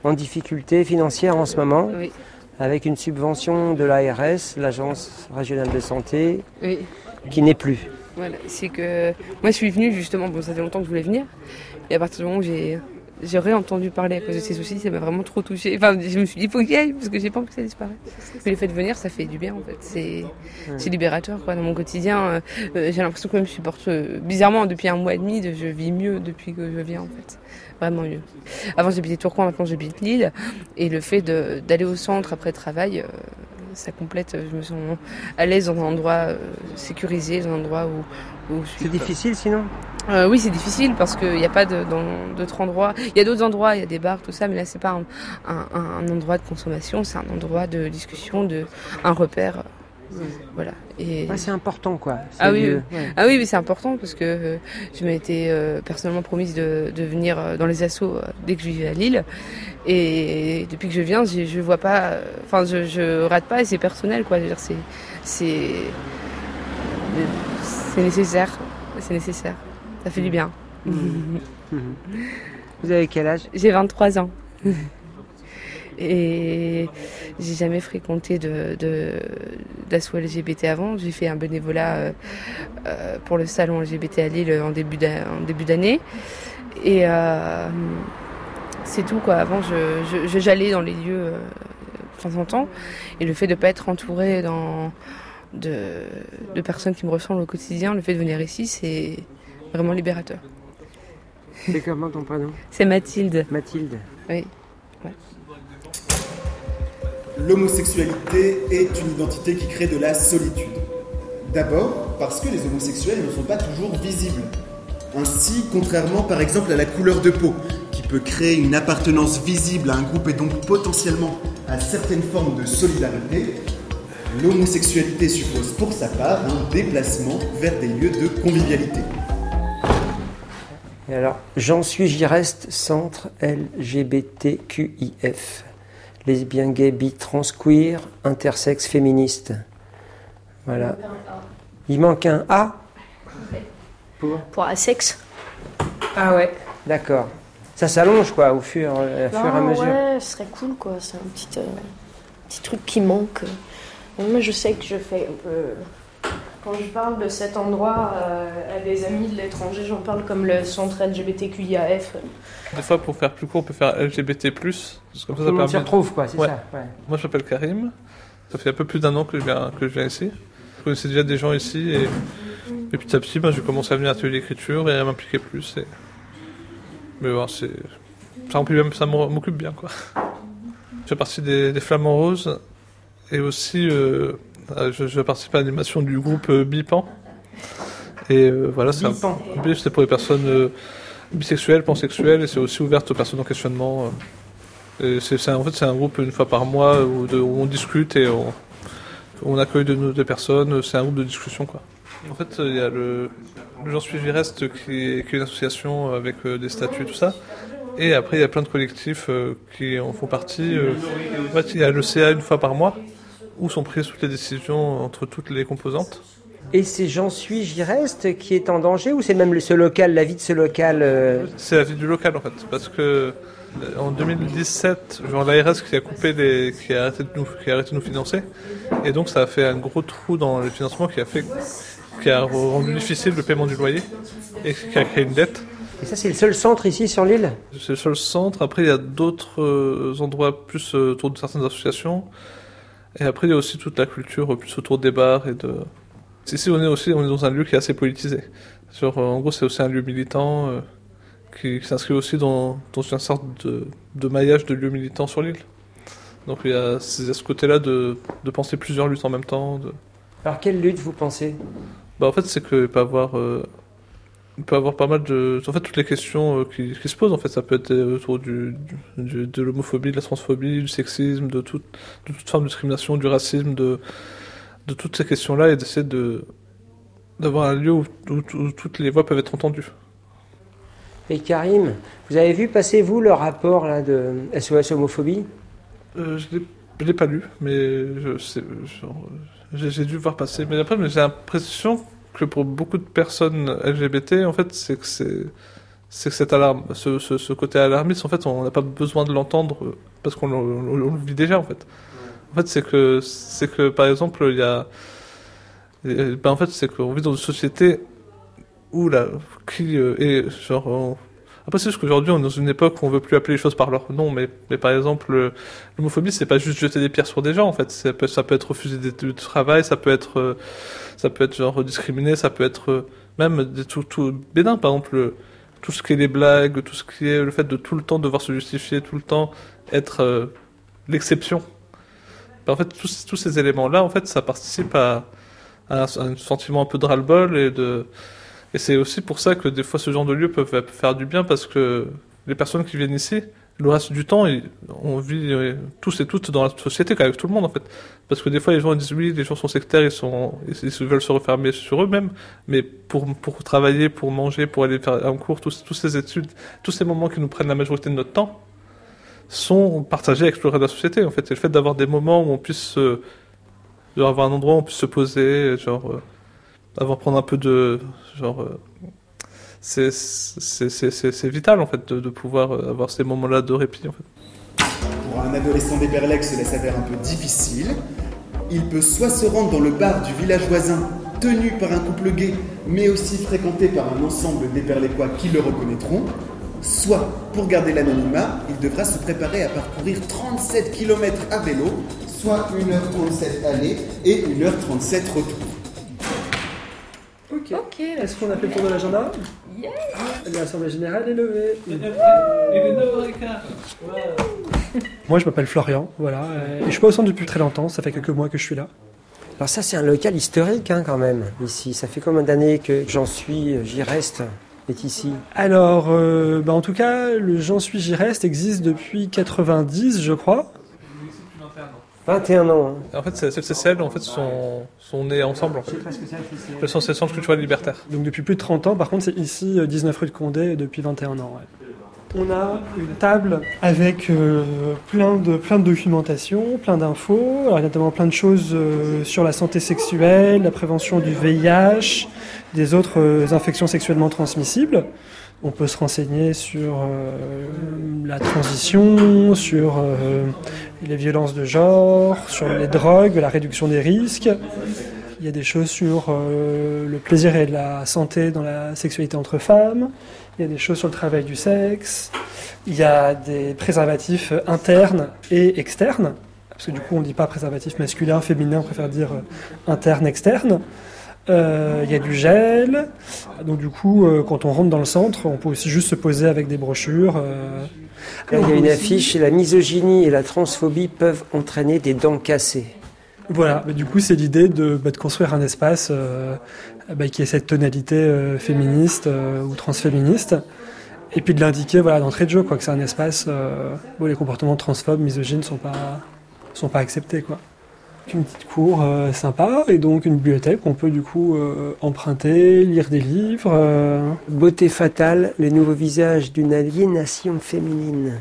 en difficulté financière en ce moment, Oui. avec une subvention de l'ARS, l'Agence régionale de santé, Oui. qui n'est plus. Voilà, c'est que moi je suis venue justement, bon ça fait longtemps que je voulais venir, et à partir du moment où j'ai j'ai réentendu parler à cause de ces soucis, ça m'a vraiment trop touchée. Enfin, je me suis dit, il faut qu'il y aille, parce que j'ai pas envie que ça disparaisse. Mais le fait de venir, ça fait du bien en fait. C'est c'est libérateur quoi. Dans mon quotidien, euh, euh, j'ai l'impression que même je supporte euh, bizarrement depuis un mois et demi, de- je vis mieux depuis que je viens en fait. Vraiment mieux. Avant j'habitais Tourcoing, maintenant j'habite Lille, et le fait d'aller au centre après travail. euh, ça complète, je me sens à l'aise dans un endroit euh, sécurisé, dans un endroit où, C'est difficile sinon euh, oui, c'est difficile parce qu'il n'y a pas d'autres endroits. Il y a d'autres endroits, il y a des bars, tout ça, mais là, c'est pas un, un- un- un endroit de consommation, c'est un endroit de discussion, de, un repère. Voilà. Et... Ouais, c'est important quoi. Ah oui, oui. ah oui, mais c'est important parce que euh, je m'étais euh, personnellement promise de, de venir euh, dans les euh, dès que je vivais à Lille. Et depuis que je viens, je, je vois pas, enfin, je, je rate pas et c'est personnel, quoi. C'est, c'est, c'est nécessaire. C'est nécessaire. Ça fait du bien. Vous avez quel âge? J'ai 23 ans. Et j'ai jamais fréquenté de, de, d'asso LGBT avant. J'ai fait un bénévolat euh, euh, pour le salon LGBT à Lille en début, d'année. Et euh, c'est tout quoi. Avant, je, je- je- j'allais dans les lieux euh, de temps en temps. Et le fait de ne pas être entouré dans, de, de personnes qui me ressemblent au quotidien, le fait de venir ici, c'est vraiment libérateur. C'est comment ton prénom? C'est Mathilde. Mathilde. Oui. L'homosexualité est une identité qui crée de la solitude. D'abord parce que les homosexuels ne sont pas toujours visibles. Ainsi, contrairement par exemple à la couleur de peau, qui peut créer une appartenance visible à un groupe et donc potentiellement à certaines formes de solidarité, l'homosexualité suppose pour sa part un déplacement vers des lieux de convivialité. Et alors, j'en suis, j'y reste, centre LGBTQIF. Lesbien, gay, bi, trans, queer, intersexe, féministe. Voilà. Il manque un A Pour Pour un sexe. Ah ouais, d'accord. Ça s'allonge quoi au fur, euh, fur et à Non, mesure. Ouais, ce serait cool quoi. C'est un petit, euh, petit truc qui manque. Moi, je sais que je fais un peu. Quand je parle de cet endroit euh, à des amis de l'étranger, j'en parle comme le centre LGBTQIAF. Des fois, pour faire plus court, on peut faire LGBT+. Parce que comme Tout le monde s'y retrouve, quoi, c'est Ouais. ça, ouais. Moi, je m'appelle Karim. Ça fait un peu plus d'un an que je viens, que je viens ici. Je connaissais déjà des gens ici et, et petit à petit, ben, j'ai commencé à venir à l'atelier d'écriture et à m'impliquer plus. Et... Mais bon, c'est... Ça, ça m'occupe bien, quoi. Je fais partie des, des Flamands Roses et aussi euh, je, je participe à l'animation du groupe euh, Bipan. Et euh, voilà, c'est. Bip, pour les personnes euh, bisexuelles, pansexuelles et c'est aussi ouvert aux personnes en questionnement. c'est, en fait, c'est un groupe une fois par mois où, de- où on discute et on, on accueille de, des personnes. C'est un groupe de discussion, quoi. En fait, il y a le, le J'en suis Reste qui est, qui est une association avec euh, des statuts et tout ça. Et après, il y a plein de collectifs euh, qui en font partie. euh. En fait, il y a le CA une fois par mois où sont prises toutes les décisions entre toutes les composantes. Et c'est J'en suis, j'y reste qui est en danger ou c'est même le- ce local, la vie de ce local euh, C'est la vie du local en fait, parce que euh, en 2017, genre l'ARS qui a coupé les, qui a arrêté de nous, qui a arrêté de nous financer, et donc ça a fait un gros trou dans le financement qui a fait, qui a rendu difficile le paiement du loyer et qui a créé une dette. Et ça, c'est le seul centre ici sur l'île? C'est le seul centre. Après, il y a d'autres euh, endroits plus autour de certaines associations. Et après, il y a aussi toute la culture euh, plus autour des bars et de. Ici, on est aussi on est dans un lieu qui est assez politisé. Euh, en gros, c'est aussi un lieu militant euh, qui, qui s'inscrit aussi dans, dans une sorte de, de maillage de lieux militants sur l'île. Donc, il y a, ce côté-là de, de penser plusieurs luttes en même temps. De... Alors, quelle lutte vous pensez? Bah, en fait, c'est qu'il peut avoir, euh, il peut avoir pas mal de, en fait, toutes les questions euh, qui, qui se posent. En fait, ça peut être euh, autour du, de l'homophobie, de la transphobie, du sexisme, de toute, de toute forme de discrimination, du racisme, de, de toutes ces questions-là, et d'essayer de d'avoir un lieu où, où- où toutes les voix peuvent être entendues. Et Karim, vous avez vu passer, vous, le rapport là, de SOS Homophobie? Euh, je l'ai- je l'ai pas lu, mais j'ai dû voir passer. Mais après, j'ai l'impression que pour beaucoup de personnes LGBT, en fait, c'est que c'est c'est que cette alarme, ce, ce, ce côté alarmiste, en fait, on n'a pas besoin de l'entendre euh, parce qu'on le- vit déjà, en fait. En fait, c'est que c'est que par exemple, il y a, ben, en fait, c'est qu'on vit dans une société où là, qui euh, est genre on- après, c'est juste qu'aujourd'hui, on est dans une époque où on veut plus appeler les choses par leur nom, mais, mais par exemple, euh, l'homophobie, c'est pas juste jeter des pierres sur des gens, en fait. Ça peut, ça peut être refuser du travail, ça peut être, ça peut être genre discriminé, ça peut être euh, même des tout, tout bénin, par exemple, le- tout ce qui est les blagues, tout ce qui est le fait de tout le temps devoir se justifier, tout le temps être euh, l'exception. Ben, en fait, tous, tous ces éléments-là, en fait, ça participe à, à un, à un sentiment un peu de ras-le-bol et de, et c'est aussi pour ça que des fois ce genre de lieux peuvent faire du bien parce que les personnes qui viennent ici, le reste du temps, on vit euh, tous et toutes dans la société, avec tout le monde en fait. Parce que des fois les gens disent oui, les gens sont sectaires, ils, veulent se refermer sur eux-mêmes, mais pour, travailler, pour manger, pour aller faire un cours, tous, ces études, tous ces moments qui nous prennent la majorité de notre temps, sont partagés reste de la société en fait. Et le fait d'avoir des moments où on puisse se- genre, avoir un endroit où on puisse se poser, genre euh, avoir prendre un peu de genre euh, c'est vital en fait de, pouvoir euh, avoir ces moments-là de répit. Pour un adolescent d'Eperlec, cela s'avère un peu difficile. Il peut soit se rendre dans le bar du village voisin, tenu par un couple gay, mais aussi fréquenté par un ensemble d'Eperlécois qui le reconnaîtront, soit, pour garder l'anonymat, il devra se préparer à parcourir 37 km à vélo, soit 1h37 aller et 1h37 retour. Est-ce qu'on a fait le tour de l'agenda Yes L'Assemblée générale est levée. Il est 9h15. Moi, je m'appelle Florian, voilà. Et je suis pas au centre depuis très longtemps, ça fait quelques mois que je suis là. Alors ça, c'est un local historique hein, quand même, ici. Ça fait combien d'années que j'en suis, j'y reste, est ici? Alors, euh, bah, en tout cas, le J'en suis, j'y reste existe depuis 90, je crois. 21 ans. hein. En fait, c'est CCL, en fait, sont, sont nés ensemble. En fait. Le Centre c'est le Centre culturel libertaire. Donc depuis plus de 30 ans, par contre, c'est ici, euh, 19 rue de Condé, depuis 21 ans. ouais. On a une table avec euh, plein, de, plein de documentation, plein d'infos, alors, il y a notamment plein de choses euh, sur la santé sexuelle, la prévention du VIH, des autres euh, infections sexuellement transmissibles. On peut se renseigner sur euh, la transition, sur euh, les violences de genre, sur les drogues, la réduction des risques. Il y a des choses sur euh, le plaisir et la santé dans la sexualité entre femmes. Il y a des choses sur le travail du sexe. Il y a des préservatifs internes et externes. Parce que du coup, on ne dit pas préservatif masculin, féminin, on préfère dire interne, externe. Euh, il y a du gel. Donc du coup, euh, quand on rentre dans le centre, on peut aussi juste se poser avec des brochures. euh. Là, il y a une affiche, la misogynie et la transphobie peuvent entraîner des dents cassées. Voilà, bah, du coup, c'est l'idée de, bah, de construire un espace euh, bah, qui ait cette tonalité euh, féministe euh, ou transféministe. Et puis de l'indiquer voilà, d'entrée de jeu, quoi, que c'est un espace où les comportements transphobes, misogynes sont pas, sont pas acceptés. Quoi. Une petite cour euh, sympa et donc une bibliothèque où on peut du coup euh, emprunter, lire des livres. euh, Beauté fatale, les nouveaux visages d'une aliénation féminine.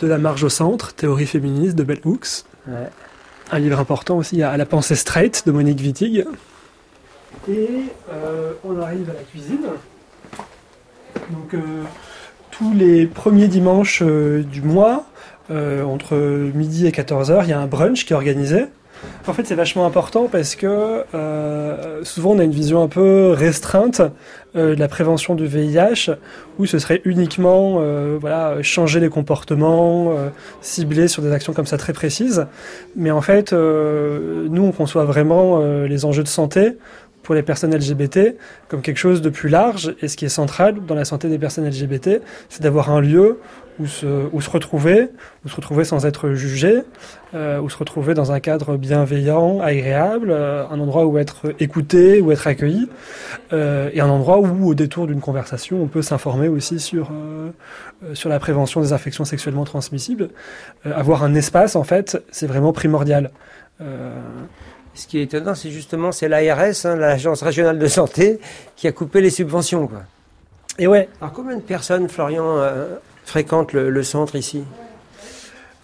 de la marge au centre, théorie féministe de Bell Hooks. Ouais. Un livre important aussi, il y a À la pensée straight de Monique Wittig. Et euh, on arrive à la cuisine. Donc euh, tous les premiers dimanches euh, du mois, euh, entre midi et 14h, il y a un brunch qui est organisé. En fait, c'est vachement important parce que euh, souvent on a une vision un peu restreinte euh, de la prévention du VIH, où ce serait uniquement euh, voilà changer les comportements, cibler sur des actions comme ça très précises. Mais en fait, nous on conçoit vraiment les enjeux de santé pour les personnes LGBT comme quelque chose de plus large. Et ce qui est central dans la santé des personnes LGBT, c'est d'avoir un lieu où se, où se retrouver, où se retrouver sans être jugé, euh, où se retrouver dans un cadre bienveillant, agréable, euh, un endroit où être écouté, où être accueilli, euh, et un endroit où, au détour d'une conversation, on peut s'informer aussi sur, euh, sur la prévention des infections sexuellement transmissibles. Avoir un espace, en fait, c'est vraiment primordial. Ce qui est étonnant, c'est justement c'est l'ARS, hein, l'Agence régionale de santé, qui a coupé les subventions. Quoi. Et ouais. Alors combien de personnes, Florian, euh, fréquentent le, centre ici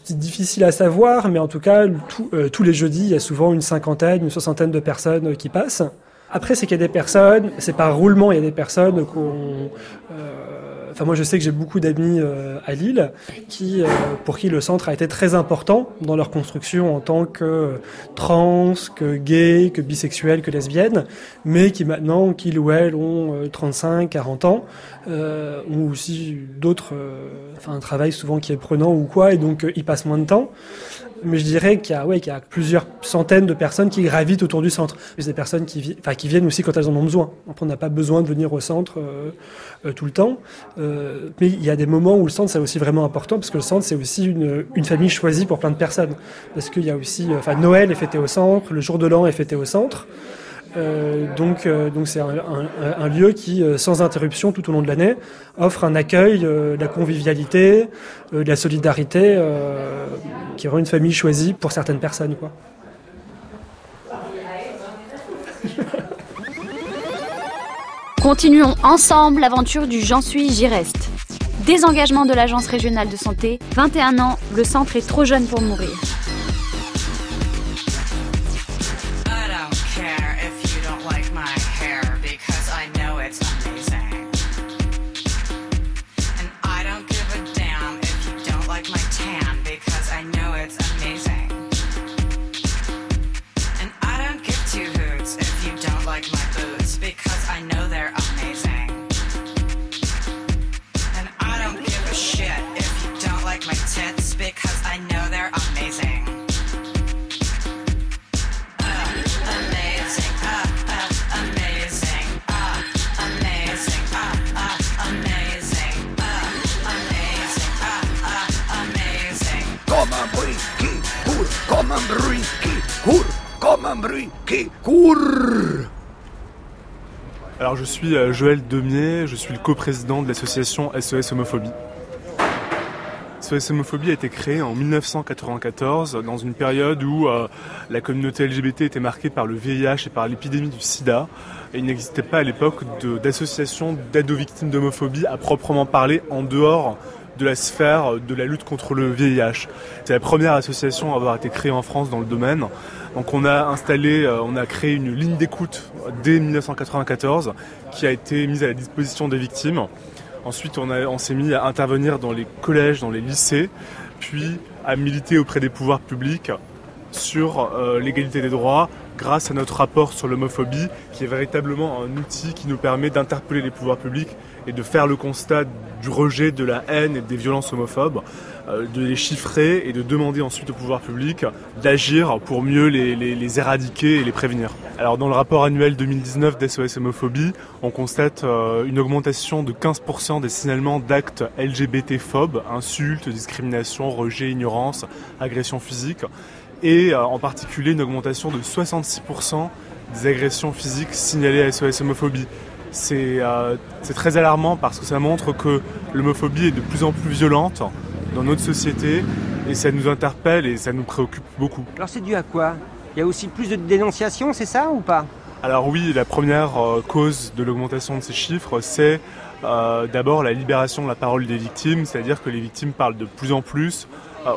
C'est difficile à savoir, mais en tout cas, euh, tous les jeudis, il y a souvent une cinquantaine, une soixantaine de personnes qui passent. Après, c'est qu'il y a des personnes, c'est par roulement, il y a des personnes qu'on... euh, Enfin, moi, je sais que j'ai beaucoup d'amis euh, à Lille qui, euh, pour qui le centre a été très important dans leur construction en tant que trans, que gay, que bisexuel, que lesbienne, mais qui maintenant, qu'ils ou elles ont euh, 35, 40 ans, euh, ont aussi d'autres, euh, enfin un travail souvent qui est prenant ou quoi, et donc euh, ils passent moins de temps. Mais je dirais qu'il y a, ouais, y a plusieurs centaines de personnes qui gravitent autour du centre. C'est des personnes qui, viennent aussi quand elles en ont besoin. On n'a pas besoin de venir au centre euh, euh, tout le temps. Euh, mais il y a des moments où le centre, c'est aussi vraiment important, parce que le centre, c'est aussi une, famille choisie pour plein de personnes. Parce qu'il y a aussi, enfin, Noël est fêté au centre, le jour de l'an est fêté au centre. Donc, donc c'est un, lieu qui, sans interruption tout au long de l'année, offre un accueil, de la convivialité, de la solidarité, qui rend une famille choisie pour certaines personnes, quoi. Continuons ensemble l'aventure du J'en suis, j'y reste. Désengagement de l'Agence régionale de santé, 21 ans, le centre est trop jeune pour mourir. Je suis euh, Joël Demier, je suis le coprésident de l'association SOS Homophobie. SOS Homophobie a été créé en 1994 dans une période où euh, la communauté LGBT était marquée par le VIH et par l'épidémie du sida. Il n'existait pas à l'époque d'association d'aide aux victimes d'homophobie à proprement parler en dehors de la sphère de la lutte contre le VIH. C'est la première association à avoir été créée en France dans le domaine. Donc on a installé, euh, on a créé une ligne d'écoute dès 1994 qui a été mise à la disposition des victimes. Ensuite, on, s'est mis à intervenir dans les collèges, dans les lycées, puis à militer auprès des pouvoirs publics sur euh, l'égalité des droits grâce à notre rapport sur l'homophobie, qui est véritablement un outil qui nous permet d'interpeller les pouvoirs publics et de faire le constat du rejet de la haine et des violences homophobes, euh, de les chiffrer et de demander ensuite aux pouvoirs publics d'agir pour mieux les, les- éradiquer et les prévenir. Alors dans le rapport annuel 2019 d'SOS Homophobie, on constate euh, une augmentation de 15% des signalements d'actes LGBT-phobes, insultes, discrimination, rejet, ignorance, agression physique, et euh, en particulier une augmentation de 66% des agressions physiques signalées à SOS Homophobie. C'est euh, c'est très alarmant parce que ça montre que l'homophobie est de plus en plus violente dans notre société et ça nous interpelle et ça nous préoccupe beaucoup. Alors c'est dû à quoi? Il y a aussi plus de dénonciations, c'est ça ou pas? Alors oui, la première euh, cause de l'augmentation de ces chiffres, c'est euh, d'abord la libération de la parole des victimes, c'est-à-dire que les victimes parlent de plus en plus,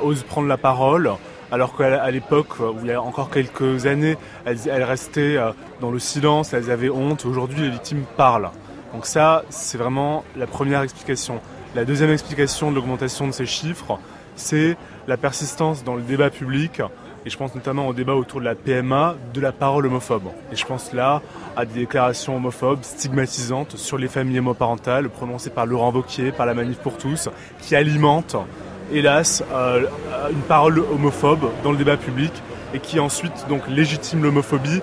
osent prendre la parole, alors qu'à l'époque, euh, où il y a encore quelques années, elles, elles restaient euh, dans le silence, elles avaient honte. Aujourd'hui, les victimes parlent. Donc ça, c'est vraiment la première explication. La deuxième explication de l'augmentation de ces chiffres, c'est la persistance dans le débat public, et je pense notamment au débat autour de la PMA, de la parole homophobe. Et je pense là à des déclarations homophobes stigmatisantes sur les familles homoparentales prononcées par Laurent Wauquiez, par la Manif pour tous, qui alimentent, hélas, euh, une parole homophobe dans le débat public et qui ensuite donc légitiment l'homophobie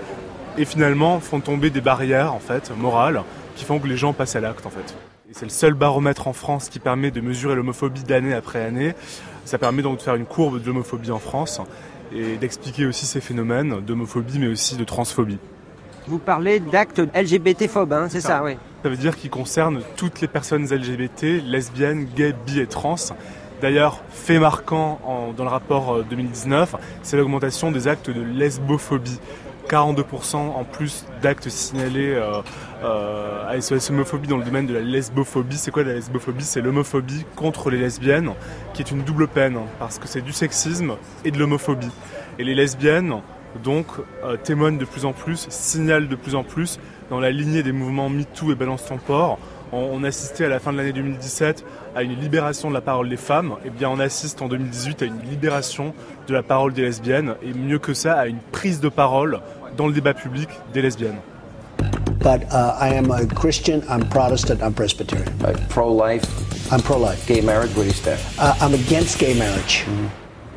et finalement font tomber des barrières en fait morales qui font que les gens passent à l'acte en fait. C'est le seul baromètre en France qui permet de mesurer l'homophobie d'année après année. Ça permet donc de faire une courbe de l'homophobie en France et d'expliquer aussi ces phénomènes d'homophobie mais aussi de transphobie. Vous parlez d'actes LGBT-phobes, hein, c'est ça, oui. Ça veut dire qu'il concerne toutes les personnes LGBT, lesbiennes, gays, bi et trans. D'ailleurs, fait marquant dans le rapport euh, 2019, c'est l'augmentation des actes de lesbophobie. 42% en plus d'actes signalés euh, euh, à SOS homophobie dans le domaine de la lesbophobie. C'est quoi la lesbophobie? C'est l'homophobie contre les lesbiennes, qui est une double peine, hein, parce que c'est du sexisme et de l'homophobie. Et les lesbiennes, donc, euh, témoignent de plus en plus, signalent de plus en plus, dans la lignée des mouvements MeToo et Balance ton port. On, on assistait à la fin de l'année 2017 à une libération de la parole des femmes. Et bien, on assiste en 2018 à une libération de la parole des lesbiennes. Et mieux que ça, à une prise de parole dans le débat public des lesbiennes. But uh, I am a Christian, I'm Protestant, I'm Presbyterian. pro-life? I'm pro-life. Gay marriage, what do you stand? Uh, I'm against gay marriage.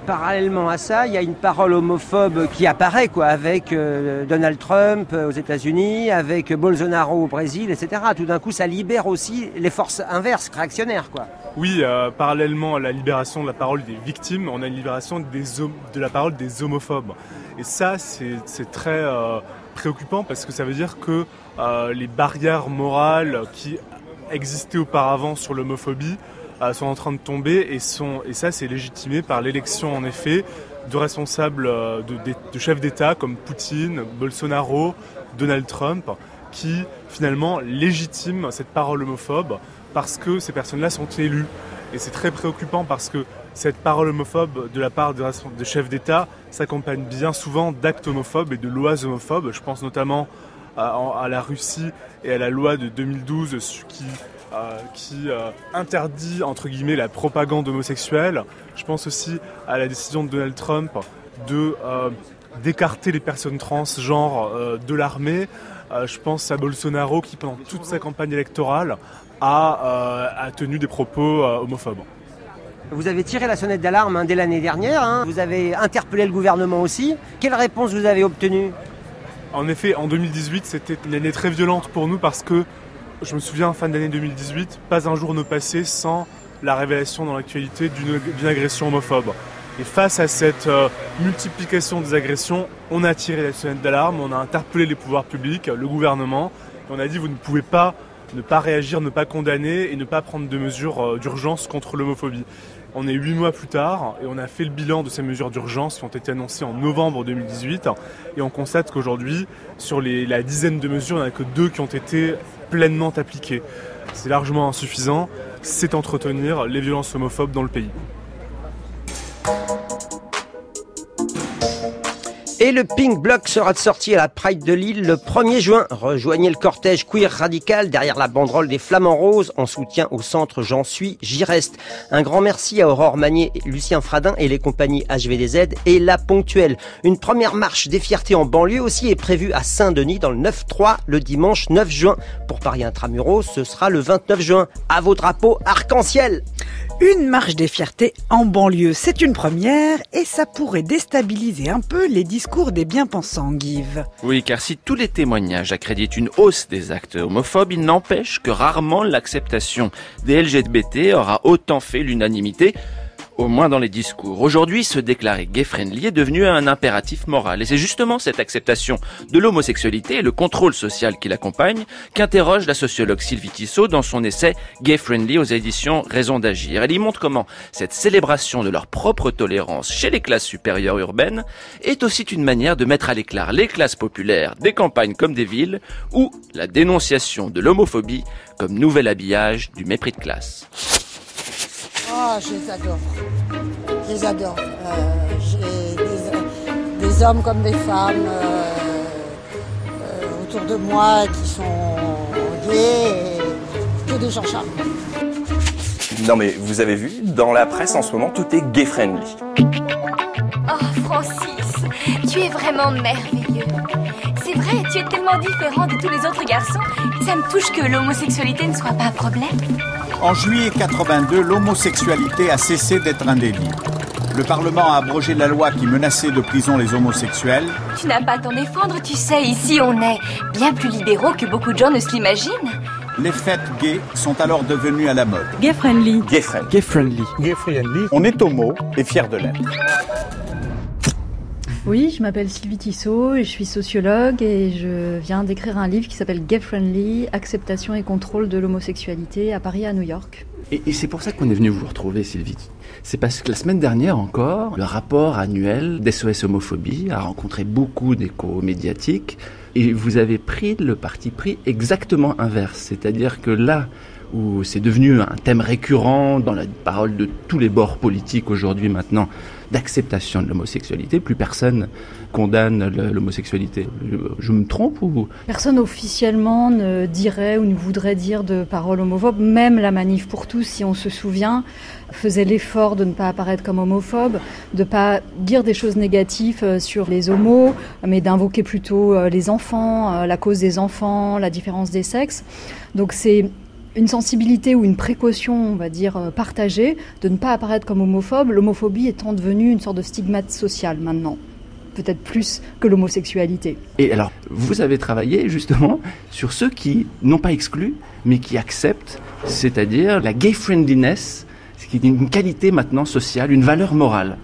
Parallèlement à ça, il y a une parole homophobe qui apparaît, avec euh, Donald Trump euh, aux États-Unis, avec Bolsonaro au Brésil, etc. Tout d'un coup, ça libère aussi les forces inverses, réactionnaires, quoi. Oui, euh, parallèlement à la libération de la parole des victimes, on a une libération de la parole des homophobes. Et ça, c'est très préoccupant parce que ça veut dire que les barrières morales qui existaient auparavant sur l'homophobie sont en train de tomber et, sont, et ça, c'est légitimé par l'élection, en effet, de responsables, euh, de, chefs d'État comme Poutine, Bolsonaro, Donald Trump, qui finalement légitiment cette parole homophobe parce que ces personnes-là sont élues. Et c'est très préoccupant parce que cette parole homophobe de la part de, respons- de chefs d'État s'accompagne bien souvent d'actes homophobes et de lois homophobes. Je pense notamment à, en- à la Russie et à la loi de 2012 su- qui, euh, qui euh, interdit entre guillemets la propagande homosexuelle. Je pense aussi à la décision de Donald Trump de euh, d'écarter les personnes transgenres de l'armée. Je pense à Bolsonaro qui pendant toute sa campagne électorale a, a tenu des propos homophobes. Vous avez tiré la sonnette d'alarme hein, dès l'année dernière, hein. vous avez interpellé le gouvernement aussi. Quelle réponse vous avez obtenue? En effet, en 2018, c'était une année très violente pour nous parce que, je me souviens, fin d'année 2018, pas un jour ne passait sans la révélation dans l'actualité d'une agression homophobe. Et face à cette euh, multiplication des agressions, on a tiré la sonnette d'alarme, on a interpellé les pouvoirs publics, le gouvernement, et on a dit vous ne pouvez pas ne pas réagir, ne pas condamner et ne pas prendre de mesures euh, d'urgence contre l'homophobie. On est huit mois plus tard et on a fait le bilan de ces mesures d'urgence qui ont été annoncées en novembre 2018 et on constate qu'aujourd'hui, sur la dizaine de mesures, il n'y en a que deux qui ont été pleinement appliquées. C'est largement insuffisant, c'est entretenir les violences homophobes dans le pays. Et le Pink Block sera sorti à la Pride de Lille le 1er juin. Rejoignez le cortège queer radical derrière la banderole des Flamants Roses en soutien au centre J'en suis, j'y reste. Un grand merci à Aurore Magnier, Lucien Fradin et les compagnies HVDZ et La Ponctuelle. Une première marche des fiertés en banlieue aussi est prévue à Saint-Denis dans le 9-3 le dimanche 9 juin. Pour Paris Intramuros, ce sera le 29 juin. À vos drapeaux arc-en-ciel! Une marche des fiertés en banlieue, c'est une première et ça pourrait déstabiliser un peu les discours des bien-pensants, Guive. Oui, car si tous les témoignages accréditent une hausse des actes homophobes, il n'empêche que rarement l'acceptation des LGBT aura autant fait l'unanimité au moins dans les discours. Aujourd'hui, se déclarer gay-friendly est devenu un impératif moral. Et c'est justement cette acceptation de l'homosexualité et le contrôle social qui l'accompagne qu'interroge la sociologue Sylvie Tissot dans son essai Gay-friendly aux éditions Raison d'agir. Elle y montre comment cette célébration de leur propre tolérance chez les classes supérieures urbaines est aussi une manière de mettre à l'éclat les classes populaires des campagnes comme des villes ou la dénonciation de l'homophobie comme nouvel habillage du mépris de classe. Ah, je les adore. Je les adore. Euh, J'ai des, des hommes comme des femmes euh, euh, autour de moi qui sont gays et que des gens charmants. Non mais vous avez vu, dans la presse en ce moment, tout est gay-friendly. Oh, Francis, tu es vraiment merveilleux. C'est vrai, tu es tellement différent de tous les autres garçons. Ça me touche que l'homosexualité ne soit pas un problème. En juillet 82, l'homosexualité a cessé d'être un délit. Le Parlement a abrogé la loi qui menaçait de prison les homosexuels. Tu n'as pas à t'en défendre, tu sais, ici on est bien plus libéraux que beaucoup de gens ne se l'imaginent. Les fêtes gays sont alors devenues à la mode. Gay friendly. Gay friendly. Gay friendly. Gay friendly. On est homo et fier de l'être. Oui, je m'appelle Sylvie Tissot et je suis sociologue et je viens d'écrire un livre qui s'appelle Gay Friendly, acceptation et contrôle de l'homosexualité à Paris à New York. Et, et c'est pour ça qu'on est venu vous retrouver, Sylvie. C'est parce que la semaine dernière encore, le rapport annuel d'SOS Homophobie a rencontré beaucoup d'échos médiatiques et vous avez pris le parti pris exactement inverse. C'est-à-dire que là où c'est devenu un thème récurrent dans la parole de tous les bords politiques aujourd'hui maintenant, d'acceptation de l'homosexualité, plus personne condamne l'homosexualité. Je, me trompe ou Personne officiellement ne dirait ou ne voudrait dire de paroles homophobes. Même la manif pour tous, si on se souvient, faisait l'effort de ne pas apparaître comme homophobe, de pas dire des choses négatives euh, sur les homos, mais d'invoquer plutôt euh, les enfants, euh, la cause des enfants, la différence des sexes. Donc c'est une sensibilité ou une précaution, on va dire, euh, partagée de ne pas apparaître comme homophobe, l'homophobie étant devenue une sorte de stigmate social maintenant, peut-être plus que l'homosexualité. Et alors, vous avez travaillé justement sur ceux qui n'ont pas exclu, mais qui acceptent, c'est-à-dire la gay friendliness, ce qui est une qualité maintenant sociale, une valeur morale.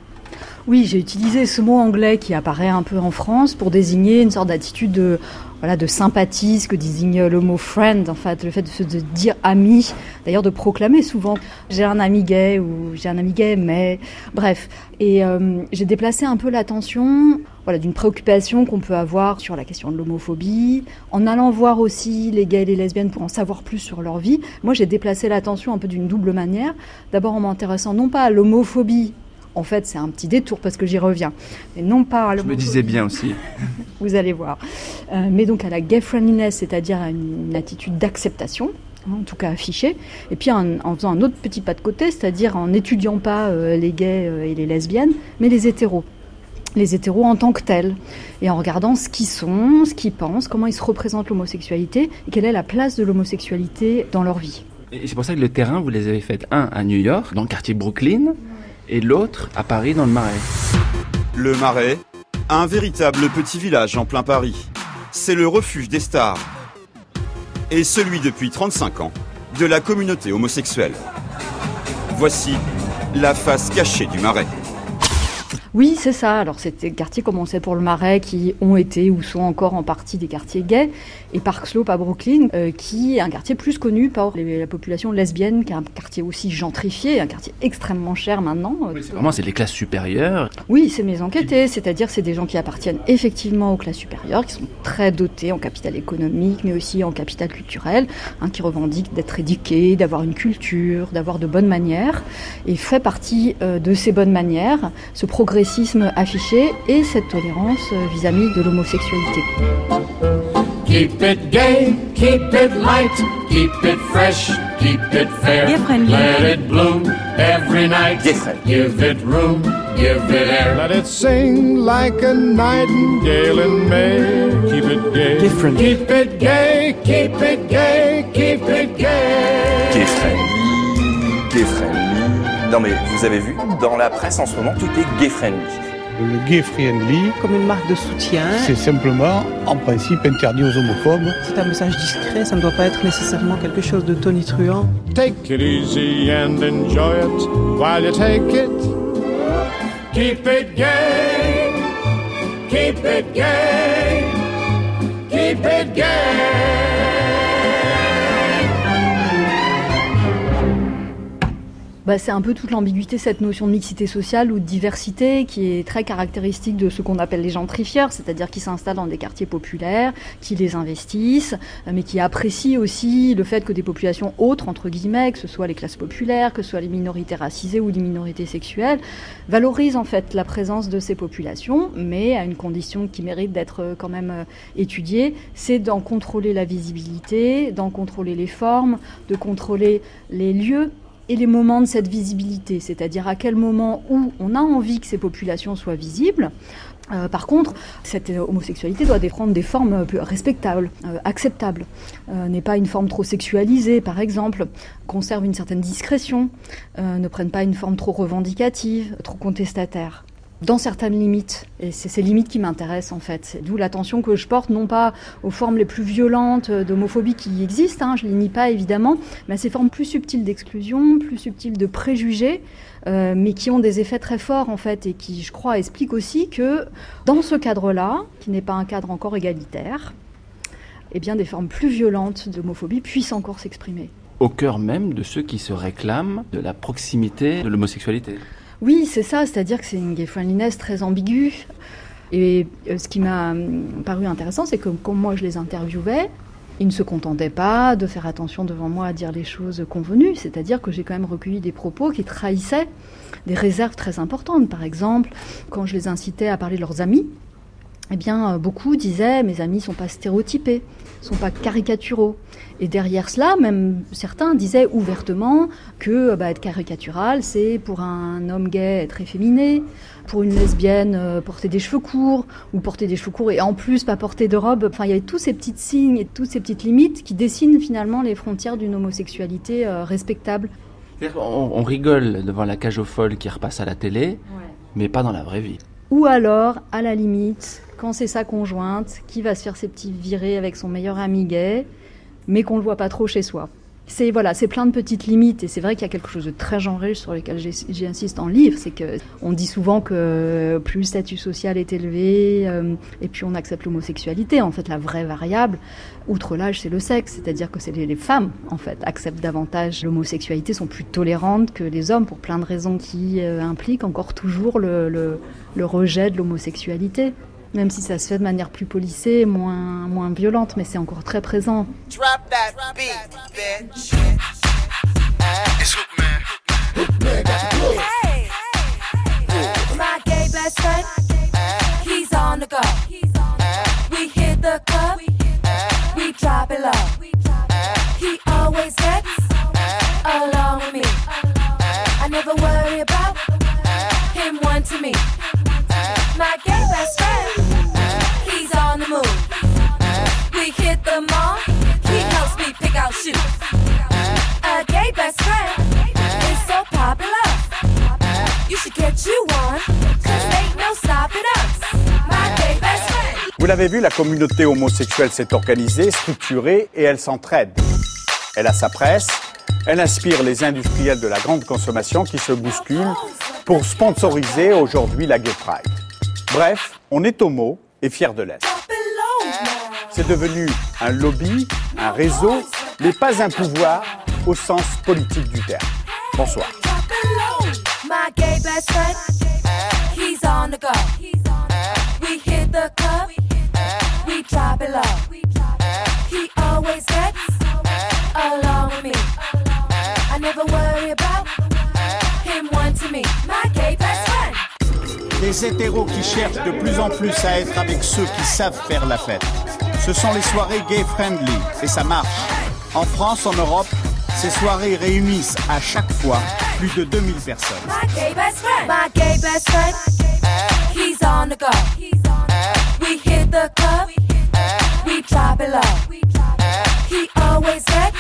Oui, j'ai utilisé ce mot anglais qui apparaît un peu en France pour désigner une sorte d'attitude de, voilà, de sympathie, ce que désigne le mot friend, en fait, le fait de, dire ami, d'ailleurs de proclamer souvent j'ai un ami gay ou j'ai un ami gay, mais bref. Et euh, j'ai déplacé un peu l'attention voilà, d'une préoccupation qu'on peut avoir sur la question de l'homophobie, en allant voir aussi les gays et les lesbiennes pour en savoir plus sur leur vie. Moi, j'ai déplacé l'attention un peu d'une double manière. D'abord en m'intéressant non pas à l'homophobie, en fait, c'est un petit détour parce que j'y reviens. Mais non pas à Je me disais bien aussi. vous allez voir. Euh, mais donc à la gay friendliness, c'est-à-dire à une, une attitude d'acceptation, hein, en tout cas affichée, et puis en, en faisant un autre petit pas de côté, c'est-à-dire en n'étudiant pas euh, les gays euh, et les lesbiennes, mais les hétéros. Les hétéros en tant que tels, et en regardant ce qu'ils sont, ce qu'ils pensent, comment ils se représentent l'homosexualité, et quelle est la place de l'homosexualité dans leur vie. Et c'est pour ça que le terrain, vous les avez fait un à New York, dans le quartier Brooklyn, et l'autre à Paris, dans le Marais. Le Marais, un véritable petit village en plein Paris. C'est le refuge des stars. Et celui depuis 35 ans de la communauté homosexuelle. Voici la face cachée du Marais. Oui, c'est ça. Alors, c'était des quartiers, comme on sait pour le Marais, qui ont été ou sont encore en partie des quartiers gays. Et Park Slope à Brooklyn, euh, qui est un quartier plus connu par les- la population lesbienne, qui est un quartier aussi gentrifié, un quartier extrêmement cher maintenant. Euh, Vraiment, c'est les classes supérieures. Oui, c'est mes enquêtés, c'est-à-dire c'est des gens qui appartiennent effectivement aux classes supérieures, qui sont très dotés en capital économique, mais aussi en capital culturel, hein, qui revendiquent d'être éduqués, d'avoir une culture, d'avoir de bonnes manières, et fait partie euh, de ces bonnes manières, ce progressisme affiché et cette tolérance euh, vis-à-vis de l'homosexualité. Keep it gay, keep it light, keep it fresh, keep it fair. Let it bloom every night. Give it room, give it air. Let it sing like a nightingale in May. Keep it gay. Different. Keep it gay, keep it gay, keep it gay. Gay friendly. Non mais vous avez vu, dans la presse en ce moment, tout est gay friendly. Le gay friendly, Comme une marque de soutien. c'est simplement, en principe, interdit aux homophobes. C'est un message discret, ça ne doit pas être nécessairement quelque chose de tonitruant. Take it easy and enjoy it while you take it. Keep it gay, keep it gay, keep it Bah, c'est un peu toute l'ambiguïté, cette notion de mixité sociale ou de diversité qui est très caractéristique de ce qu'on appelle les gentrifieurs, c'est-à-dire qui s'installent dans des quartiers populaires, qui les investissent, euh, mais qui apprécient aussi le fait que des populations autres, entre guillemets, que ce soit les classes populaires, que ce soit les minorités racisées ou les minorités sexuelles, valorisent en fait la présence de ces populations, mais à une condition qui mérite d'être euh, quand même euh, étudiée, c'est d'en contrôler la visibilité, d'en contrôler les formes, de contrôler les lieux et les moments de cette visibilité, c'est-à-dire à quel moment où on a envie que ces populations soient visibles. Euh, par contre, cette euh, homosexualité doit prendre des formes euh, plus respectables, acceptables. N'est pas une forme trop sexualisée, par exemple, conserve une certaine discrétion, ne prenne pas une forme trop revendicative, trop contestataire dans certaines limites. Et c'est ces limites qui m'intéressent en fait. D'où l'attention que je porte non pas aux formes les plus violentes d'homophobie qui existent, hein, je ne les nie pas évidemment, mais à ces formes plus subtiles d'exclusion, plus subtiles de préjugés, euh, mais qui ont des effets très forts en fait et qui, je crois, expliquent aussi que dans ce cadre-là, qui n'est pas un cadre encore égalitaire, eh bien des formes plus violentes d'homophobie puissent encore s'exprimer. Au cœur même de ceux qui se réclament de la proximité de l'homosexualité. Oui, c'est ça, c'est-à-dire que c'est une gay friendliness très ambiguë. Et euh, ce qui m'a hum, paru intéressant, c'est que comme moi je les interviewais, ils ne se contentaient pas de faire attention devant moi à dire les choses convenues, c'est-à-dire que j'ai quand même recueilli des propos qui trahissaient des réserves très importantes. Par exemple, quand je les incitais à parler de leurs amis, eh bien, euh, beaucoup disaient mes amis sont pas stéréotypés, sont pas caricaturaux. Et derrière cela, même certains disaient ouvertement que bah, être caricatural, c'est pour un homme gay être efféminé, pour une lesbienne euh, porter des cheveux courts, ou porter des cheveux courts et en plus pas porter de robe. Enfin, il y avait tous ces petits signes et toutes ces petites limites qui dessinent finalement les frontières d'une homosexualité euh, respectable. On, rigole devant la cage aux folles qui repasse à la télé, mais pas dans la vraie vie. Ou alors, à la limite, quand c'est sa conjointe qui va se faire ses petits virées avec son meilleur ami gay, mais qu'on le voit pas trop chez soi. C'est voilà, c'est plein de petites limites et c'est vrai qu'il y a quelque chose de très genré sur lequel j'insiste en livre, c'est que on dit souvent que plus le statut social est élevé euh, et puis on accepte l'homosexualité. En fait, la vraie variable, outre l'âge, c'est le sexe, c'est-à-dire que c'est les, femmes en fait acceptent davantage l'homosexualité, sont plus tolérantes que les hommes pour plein de raisons qui euh, impliquent encore toujours le rejet de l'homosexualité. Même si ça se fait de manière plus polissée, moins, moins violente, mais c'est encore très présent. Drop that beat, bitch. My gay best friend, he's on the go. We hit the club, we drop it low. He always gets along with me. I never worry about him wanting me. My gay best friend, Vous l'avez vu, la communauté homosexuelle s'est organisée, structurée et elle s'entraide. Elle a sa presse, elle inspire les industriels de la grande consommation qui se bousculent pour sponsoriser aujourd'hui la Gay Pride. Bref, on est homo et fier de l'être. C'est devenu un lobby, un réseau, mais pas un pouvoir au sens politique du terme. Bonsoir. My gay best friend, he's on the go. We hit the club, we drop it low. He always gets along with me. I never worry about him wanting me. My gay best friend. Des hétéros qui cherchent de plus en plus à être avec ceux qui savent faire la fête. Ce sont les soirées gay friendly et ça marche. En France, en Europe, ces soirées réunissent à chaque fois plus de 2000 personnes. My gay best friend, my gay best friend, he's on the go. We hit the club, we drop it low. He always gets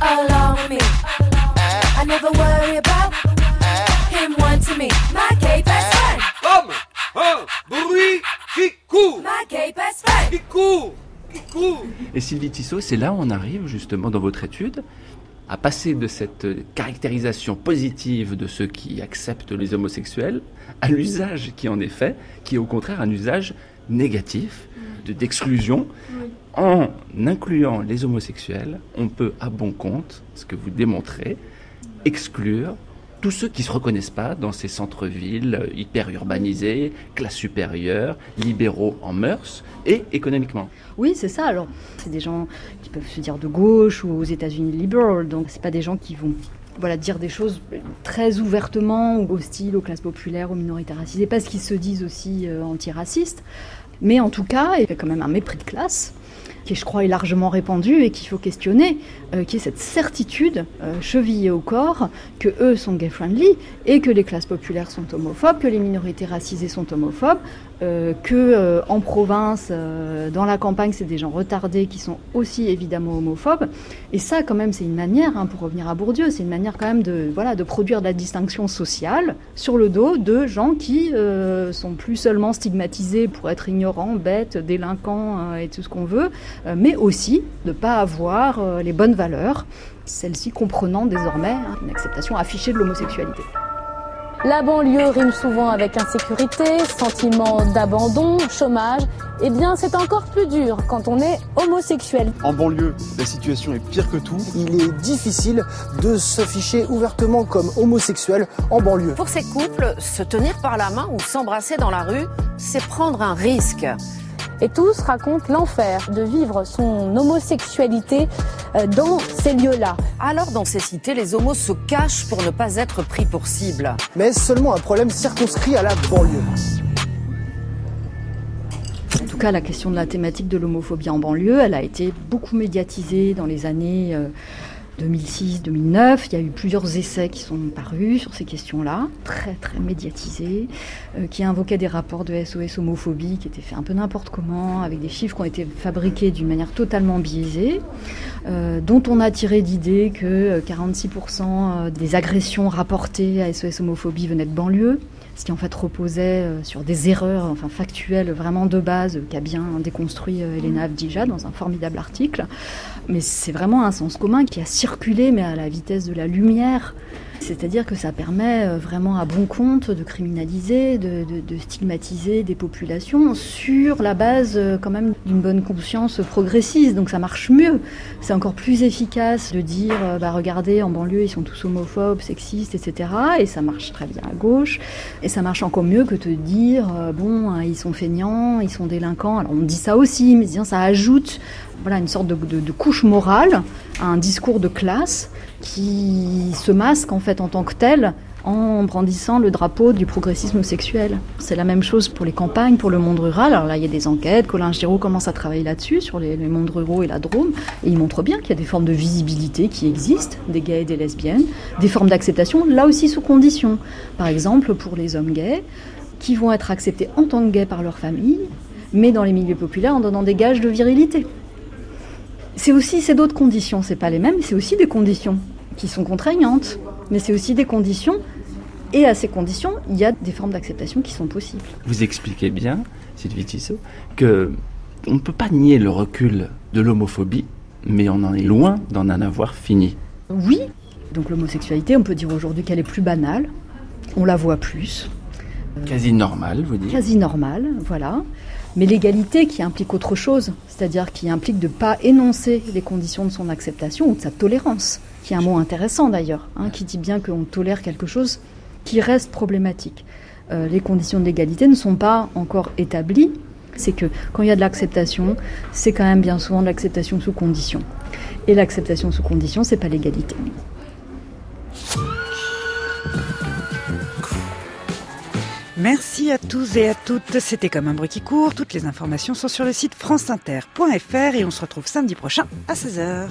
along with me. I never worry about him wanting me. My gay best friend. Comme un bruit qui court. My gay best friend. Qui court. Qui court. Et Sylvie Tissot, c'est là où on arrive justement dans votre étude à passer de cette caractérisation positive de ceux qui acceptent les homosexuels à l'usage qui en est fait, qui est au contraire un usage négatif, de- d'exclusion. En incluant les homosexuels, on peut à bon compte, ce que vous démontrez, exclure tous ceux qui ne se reconnaissent pas dans ces centres-villes euh, hyper urbanisés, classe supérieure, libéraux en mœurs et économiquement. Oui, c'est ça. Alors, c'est des gens qui peuvent se dire de gauche ou aux États-Unis liberal, donc c'est pas des gens qui vont voilà, dire des choses très ouvertement ou hostiles aux classes populaires, aux minorités racisées, parce qu'ils se disent aussi euh, antiracistes. Mais en tout cas, il y a quand même un mépris de classe qui, je crois, est largement répandu et qu'il faut questionner, euh, qui est cette certitude euh, chevillée au corps que eux sont gay-friendly et que les classes populaires sont homophobes, que les minorités racisées sont homophobes, euh, que euh, en province, euh, dans la campagne, c'est des gens retardés qui sont aussi évidemment homophobes. Et ça, quand même, c'est une manière, hein, pour revenir à Bourdieu, c'est une manière quand même de, voilà, de produire de la distinction sociale sur le dos de gens qui sont plus seulement stigmatisés pour être ignorants, bêtes, délinquants et tout ce qu'on veut, mais aussi de ne pas avoir les bonnes valeurs, celles-ci comprenant désormais hein, une acceptation affichée de l'homosexualité. La banlieue rime souvent avec insécurité, sentiment d'abandon, chômage. Eh bien, c'est encore plus dur quand on est homosexuel. En banlieue, la situation est pire que tout. Il est difficile de s'afficher ouvertement comme homosexuel en banlieue. Pour ces couples, se tenir par la main ou s'embrasser dans la rue, c'est prendre un risque. Et tous racontent l'enfer de vivre son homosexualité euh, dans ces lieux-là. Alors, dans ces cités, les homos se cachent pour ne pas être pris pour cible. Mais seulement un problème circonscrit à la banlieue. En tout cas, la question de la thématique de l'homophobie en banlieue, elle a été beaucoup médiatisée dans les années euh, 2006-2009. Il y a eu plusieurs essais qui sont parus sur ces questions-là, très très médiatisés, euh, qui invoquaient des rapports de SOS homophobie qui étaient faits un peu n'importe comment, avec des chiffres qui ont été fabriqués d'une manière totalement biaisée, euh, dont on a tiré d'idée que euh, 46% des agressions rapportées à SOS homophobie venaient de banlieue ce qui en fait reposait euh, sur des erreurs enfin factuelles vraiment de base euh, qu'a bien déconstruit euh, Elena Avdija dans un formidable article. Mais c'est vraiment un sens commun qui a circulé mais à la vitesse de la lumière. C'est-à-dire que ça permet euh, vraiment à bon compte de criminaliser, de, de- de stigmatiser des populations sur la base euh, quand même d'une bonne conscience progressiste. Donc ça marche mieux. C'est encore plus efficace de dire, euh, bah regardez, en banlieue, ils sont tous homophobes, sexistes, etc. Et ça marche très bien à gauche. Et ça marche encore mieux que te dire, bon, hein, ils sont feignants, ils sont délinquants. Alors on dit ça aussi, mais ça ajoute voilà, une sorte de, couche morale un discours de classe qui se masque en fait en tant que tel en brandissant le drapeau du progressisme sexuel. C'est la même chose pour les campagnes, pour le monde rural. Alors là, il y a des enquêtes. Colin Giraud commence à travailler là-dessus, sur les, les mondes ruraux et la Drôme. Et il montre bien qu'il y a des formes de visibilité qui existent, des gays et des lesbiennes, des formes d'acceptation, là aussi sous condition. Par exemple, pour les hommes gays, qui vont être acceptés en tant que gays par leur famille, mais dans les milieux populaires en donnant des gages de virilité. C'est aussi, c'est d'autres conditions, c'est pas les mêmes, c'est aussi des conditions qui sont contraignantes, mais c'est aussi des conditions, et à ces conditions, il y a des formes d'acceptation qui sont possibles. Vous expliquez bien, Sylvie Tissot, que on ne peut pas nier le recul de l'homophobie, mais on en est loin d'en en avoir fini. Oui, donc l'homosexualité, on peut dire aujourd'hui qu'elle est plus banale, on la voit plus. Quasi normal, vous dites Quasi normal, voilà. Mais l'égalité qui implique autre chose, c'est-à-dire qui implique de ne pas énoncer les conditions de son acceptation ou de sa tolérance, qui est un mot intéressant d'ailleurs, hein, qui dit bien qu'on tolère quelque chose qui reste problématique. Euh, les conditions de l'égalité ne sont pas encore établies, c'est que quand il y a de l'acceptation, c'est quand même bien souvent de l'acceptation sous condition. Et l'acceptation sous condition, c'est pas l'égalité. Merci à tous et à toutes. C'était comme un bruit qui court. Toutes les informations sont sur le site franceinter.fr et on se retrouve samedi prochain à 16h.